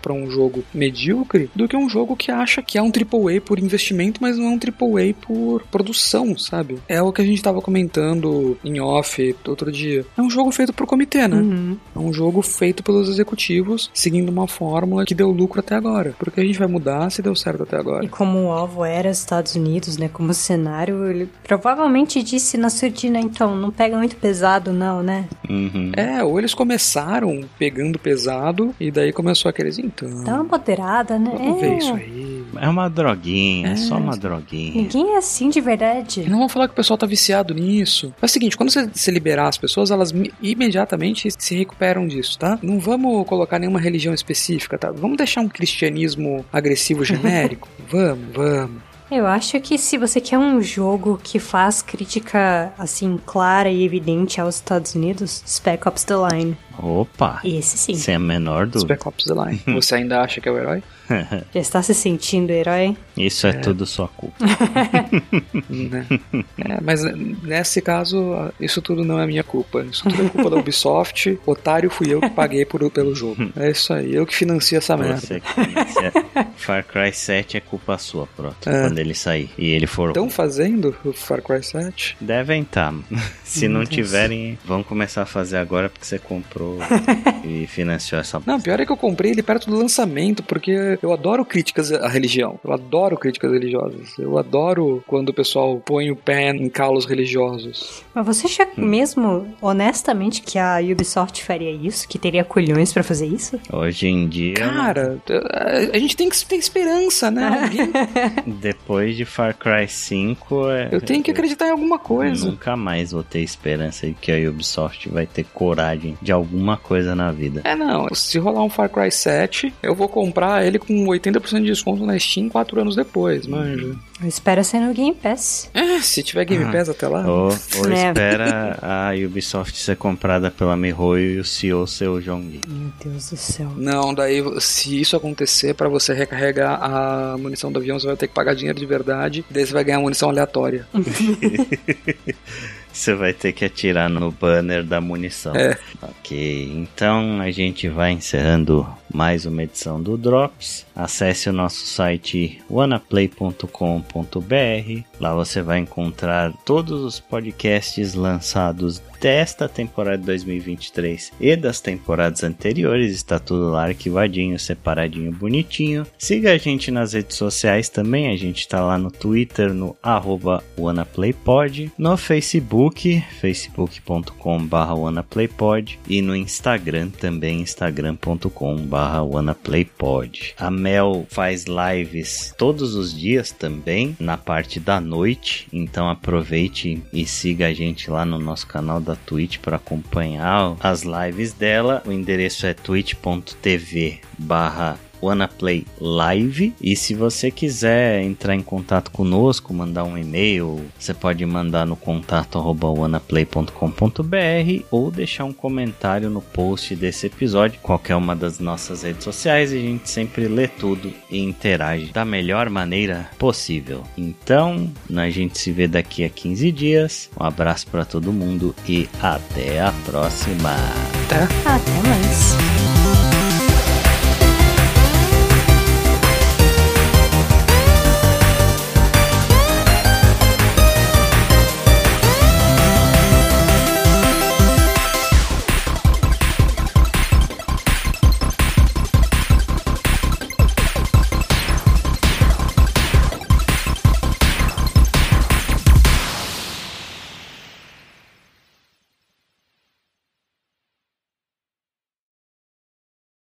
Speaker 2: para um jogo medíocre do que um jogo que acha que é um AAA por investimento, mas não é um AAA por produção, sabe? É o que a gente tava comentando em off outro dia. É um jogo feito pro comitê, né? Uhum. É um jogo feito pelos executivos, seguindo uma fórmula que deu lucro até agora. Porque a gente vai mudar se deu certo até agora.
Speaker 3: E como o alvo era Estados Unidos, né? Como cenário, ele provavelmente disse na surdina, então, não pega muito pesado, não, né?
Speaker 2: Uhum. É, ou eles começaram pegando pesado e daí começou aqueles, então.
Speaker 3: Dá uma moderada, né?
Speaker 2: Vamos é. ver isso aí.
Speaker 1: É uma droguinha, é só uma droguinha.
Speaker 3: Ninguém é assim de verdade.
Speaker 2: Não vamos falar que o pessoal tá viciado nisso. É o seguinte, quando você se liberar as pessoas, elas imediatamente se recuperam disso, tá? Não vamos colocar nenhuma religião específica, tá? Vamos deixar um cristianismo agressivo genérico? vamos, vamos.
Speaker 3: Eu acho que se você quer um jogo que faz crítica assim clara e evidente aos Estados Unidos, Spec Ops The Line.
Speaker 1: Opa!
Speaker 3: Esse sim.
Speaker 1: Sem a menor dúvida.
Speaker 2: Spec Ops The Line. Você ainda acha que é o herói?
Speaker 3: Já está se sentindo herói?
Speaker 1: Isso é, é tudo sua culpa.
Speaker 2: né? é, mas nesse caso, isso tudo não é minha culpa. Isso tudo é culpa da Ubisoft. Otário fui eu que paguei por, pelo jogo. É isso aí, eu que financio essa merda. Você
Speaker 1: Far Cry 7 é culpa sua, pronto. É. Quando ele sair. E ele for.
Speaker 2: Estão fazendo o Far Cry 7?
Speaker 1: Devem estar. Tá. Se não tiverem, vão começar a fazer agora porque você comprou e financiou essa.
Speaker 2: Não, pior é que eu comprei ele perto do lançamento, porque eu adoro críticas à religião. Eu adoro críticas religiosas. Eu adoro quando o pessoal põe o pé em calos religiosos.
Speaker 3: Mas você acha hum. mesmo, honestamente, que a Ubisoft faria isso? Que teria colhões para fazer isso?
Speaker 1: Hoje em dia.
Speaker 2: Cara, a gente tem que ter esperança, né? Alguém...
Speaker 1: Depois de Far Cry 5. É...
Speaker 2: Eu tenho que acreditar em alguma coisa.
Speaker 1: Nunca mais vou ter esperança de que a Ubisoft vai ter coragem de alguma coisa na vida.
Speaker 2: É, não. Se rolar um Far Cry 7, eu vou comprar ele com 80% de desconto na Steam 4 anos depois, manja.
Speaker 3: Espera ser no Game Pass.
Speaker 2: É, se tiver Game ah. Pass até lá.
Speaker 1: Ou, ou é. espera a Ubisoft ser comprada pela MiHoYo e o CEO ser o Jong.
Speaker 3: Meu Deus do céu.
Speaker 2: Não, daí se isso acontecer, para você recarregar a munição do avião, você vai ter que pagar dinheiro de verdade, daí você vai ganhar munição aleatória.
Speaker 1: Você vai ter que atirar no banner da munição.
Speaker 2: É.
Speaker 1: Ok, então a gente vai encerrando mais uma edição do Drops. Acesse o nosso site wanaplay.com.br. Lá você vai encontrar todos os podcasts lançados desta temporada de 2023 e das temporadas anteriores. Está tudo lá arquivadinho, separadinho, bonitinho. Siga a gente nas redes sociais também. A gente está lá no Twitter, no WannaPlayPod, no Facebook, facebook.com.br WannaPlayPod e no Instagram também, instagram.com.br WannaPlayPod. A Mel faz lives todos os dias também, na parte da noite, então aproveite e siga a gente lá no nosso canal da Twitch para acompanhar as lives dela. O endereço é twitch.tv barra WannaPlay Live. E se você quiser entrar em contato conosco, mandar um e-mail, você pode mandar no contato wanaplay.com.br ou deixar um comentário no post desse episódio, qualquer uma das nossas redes sociais, e a gente sempre lê tudo e interage da melhor maneira possível. Então, a gente se vê daqui a 15 dias. Um abraço para todo mundo e até a próxima.
Speaker 3: Até. Mais.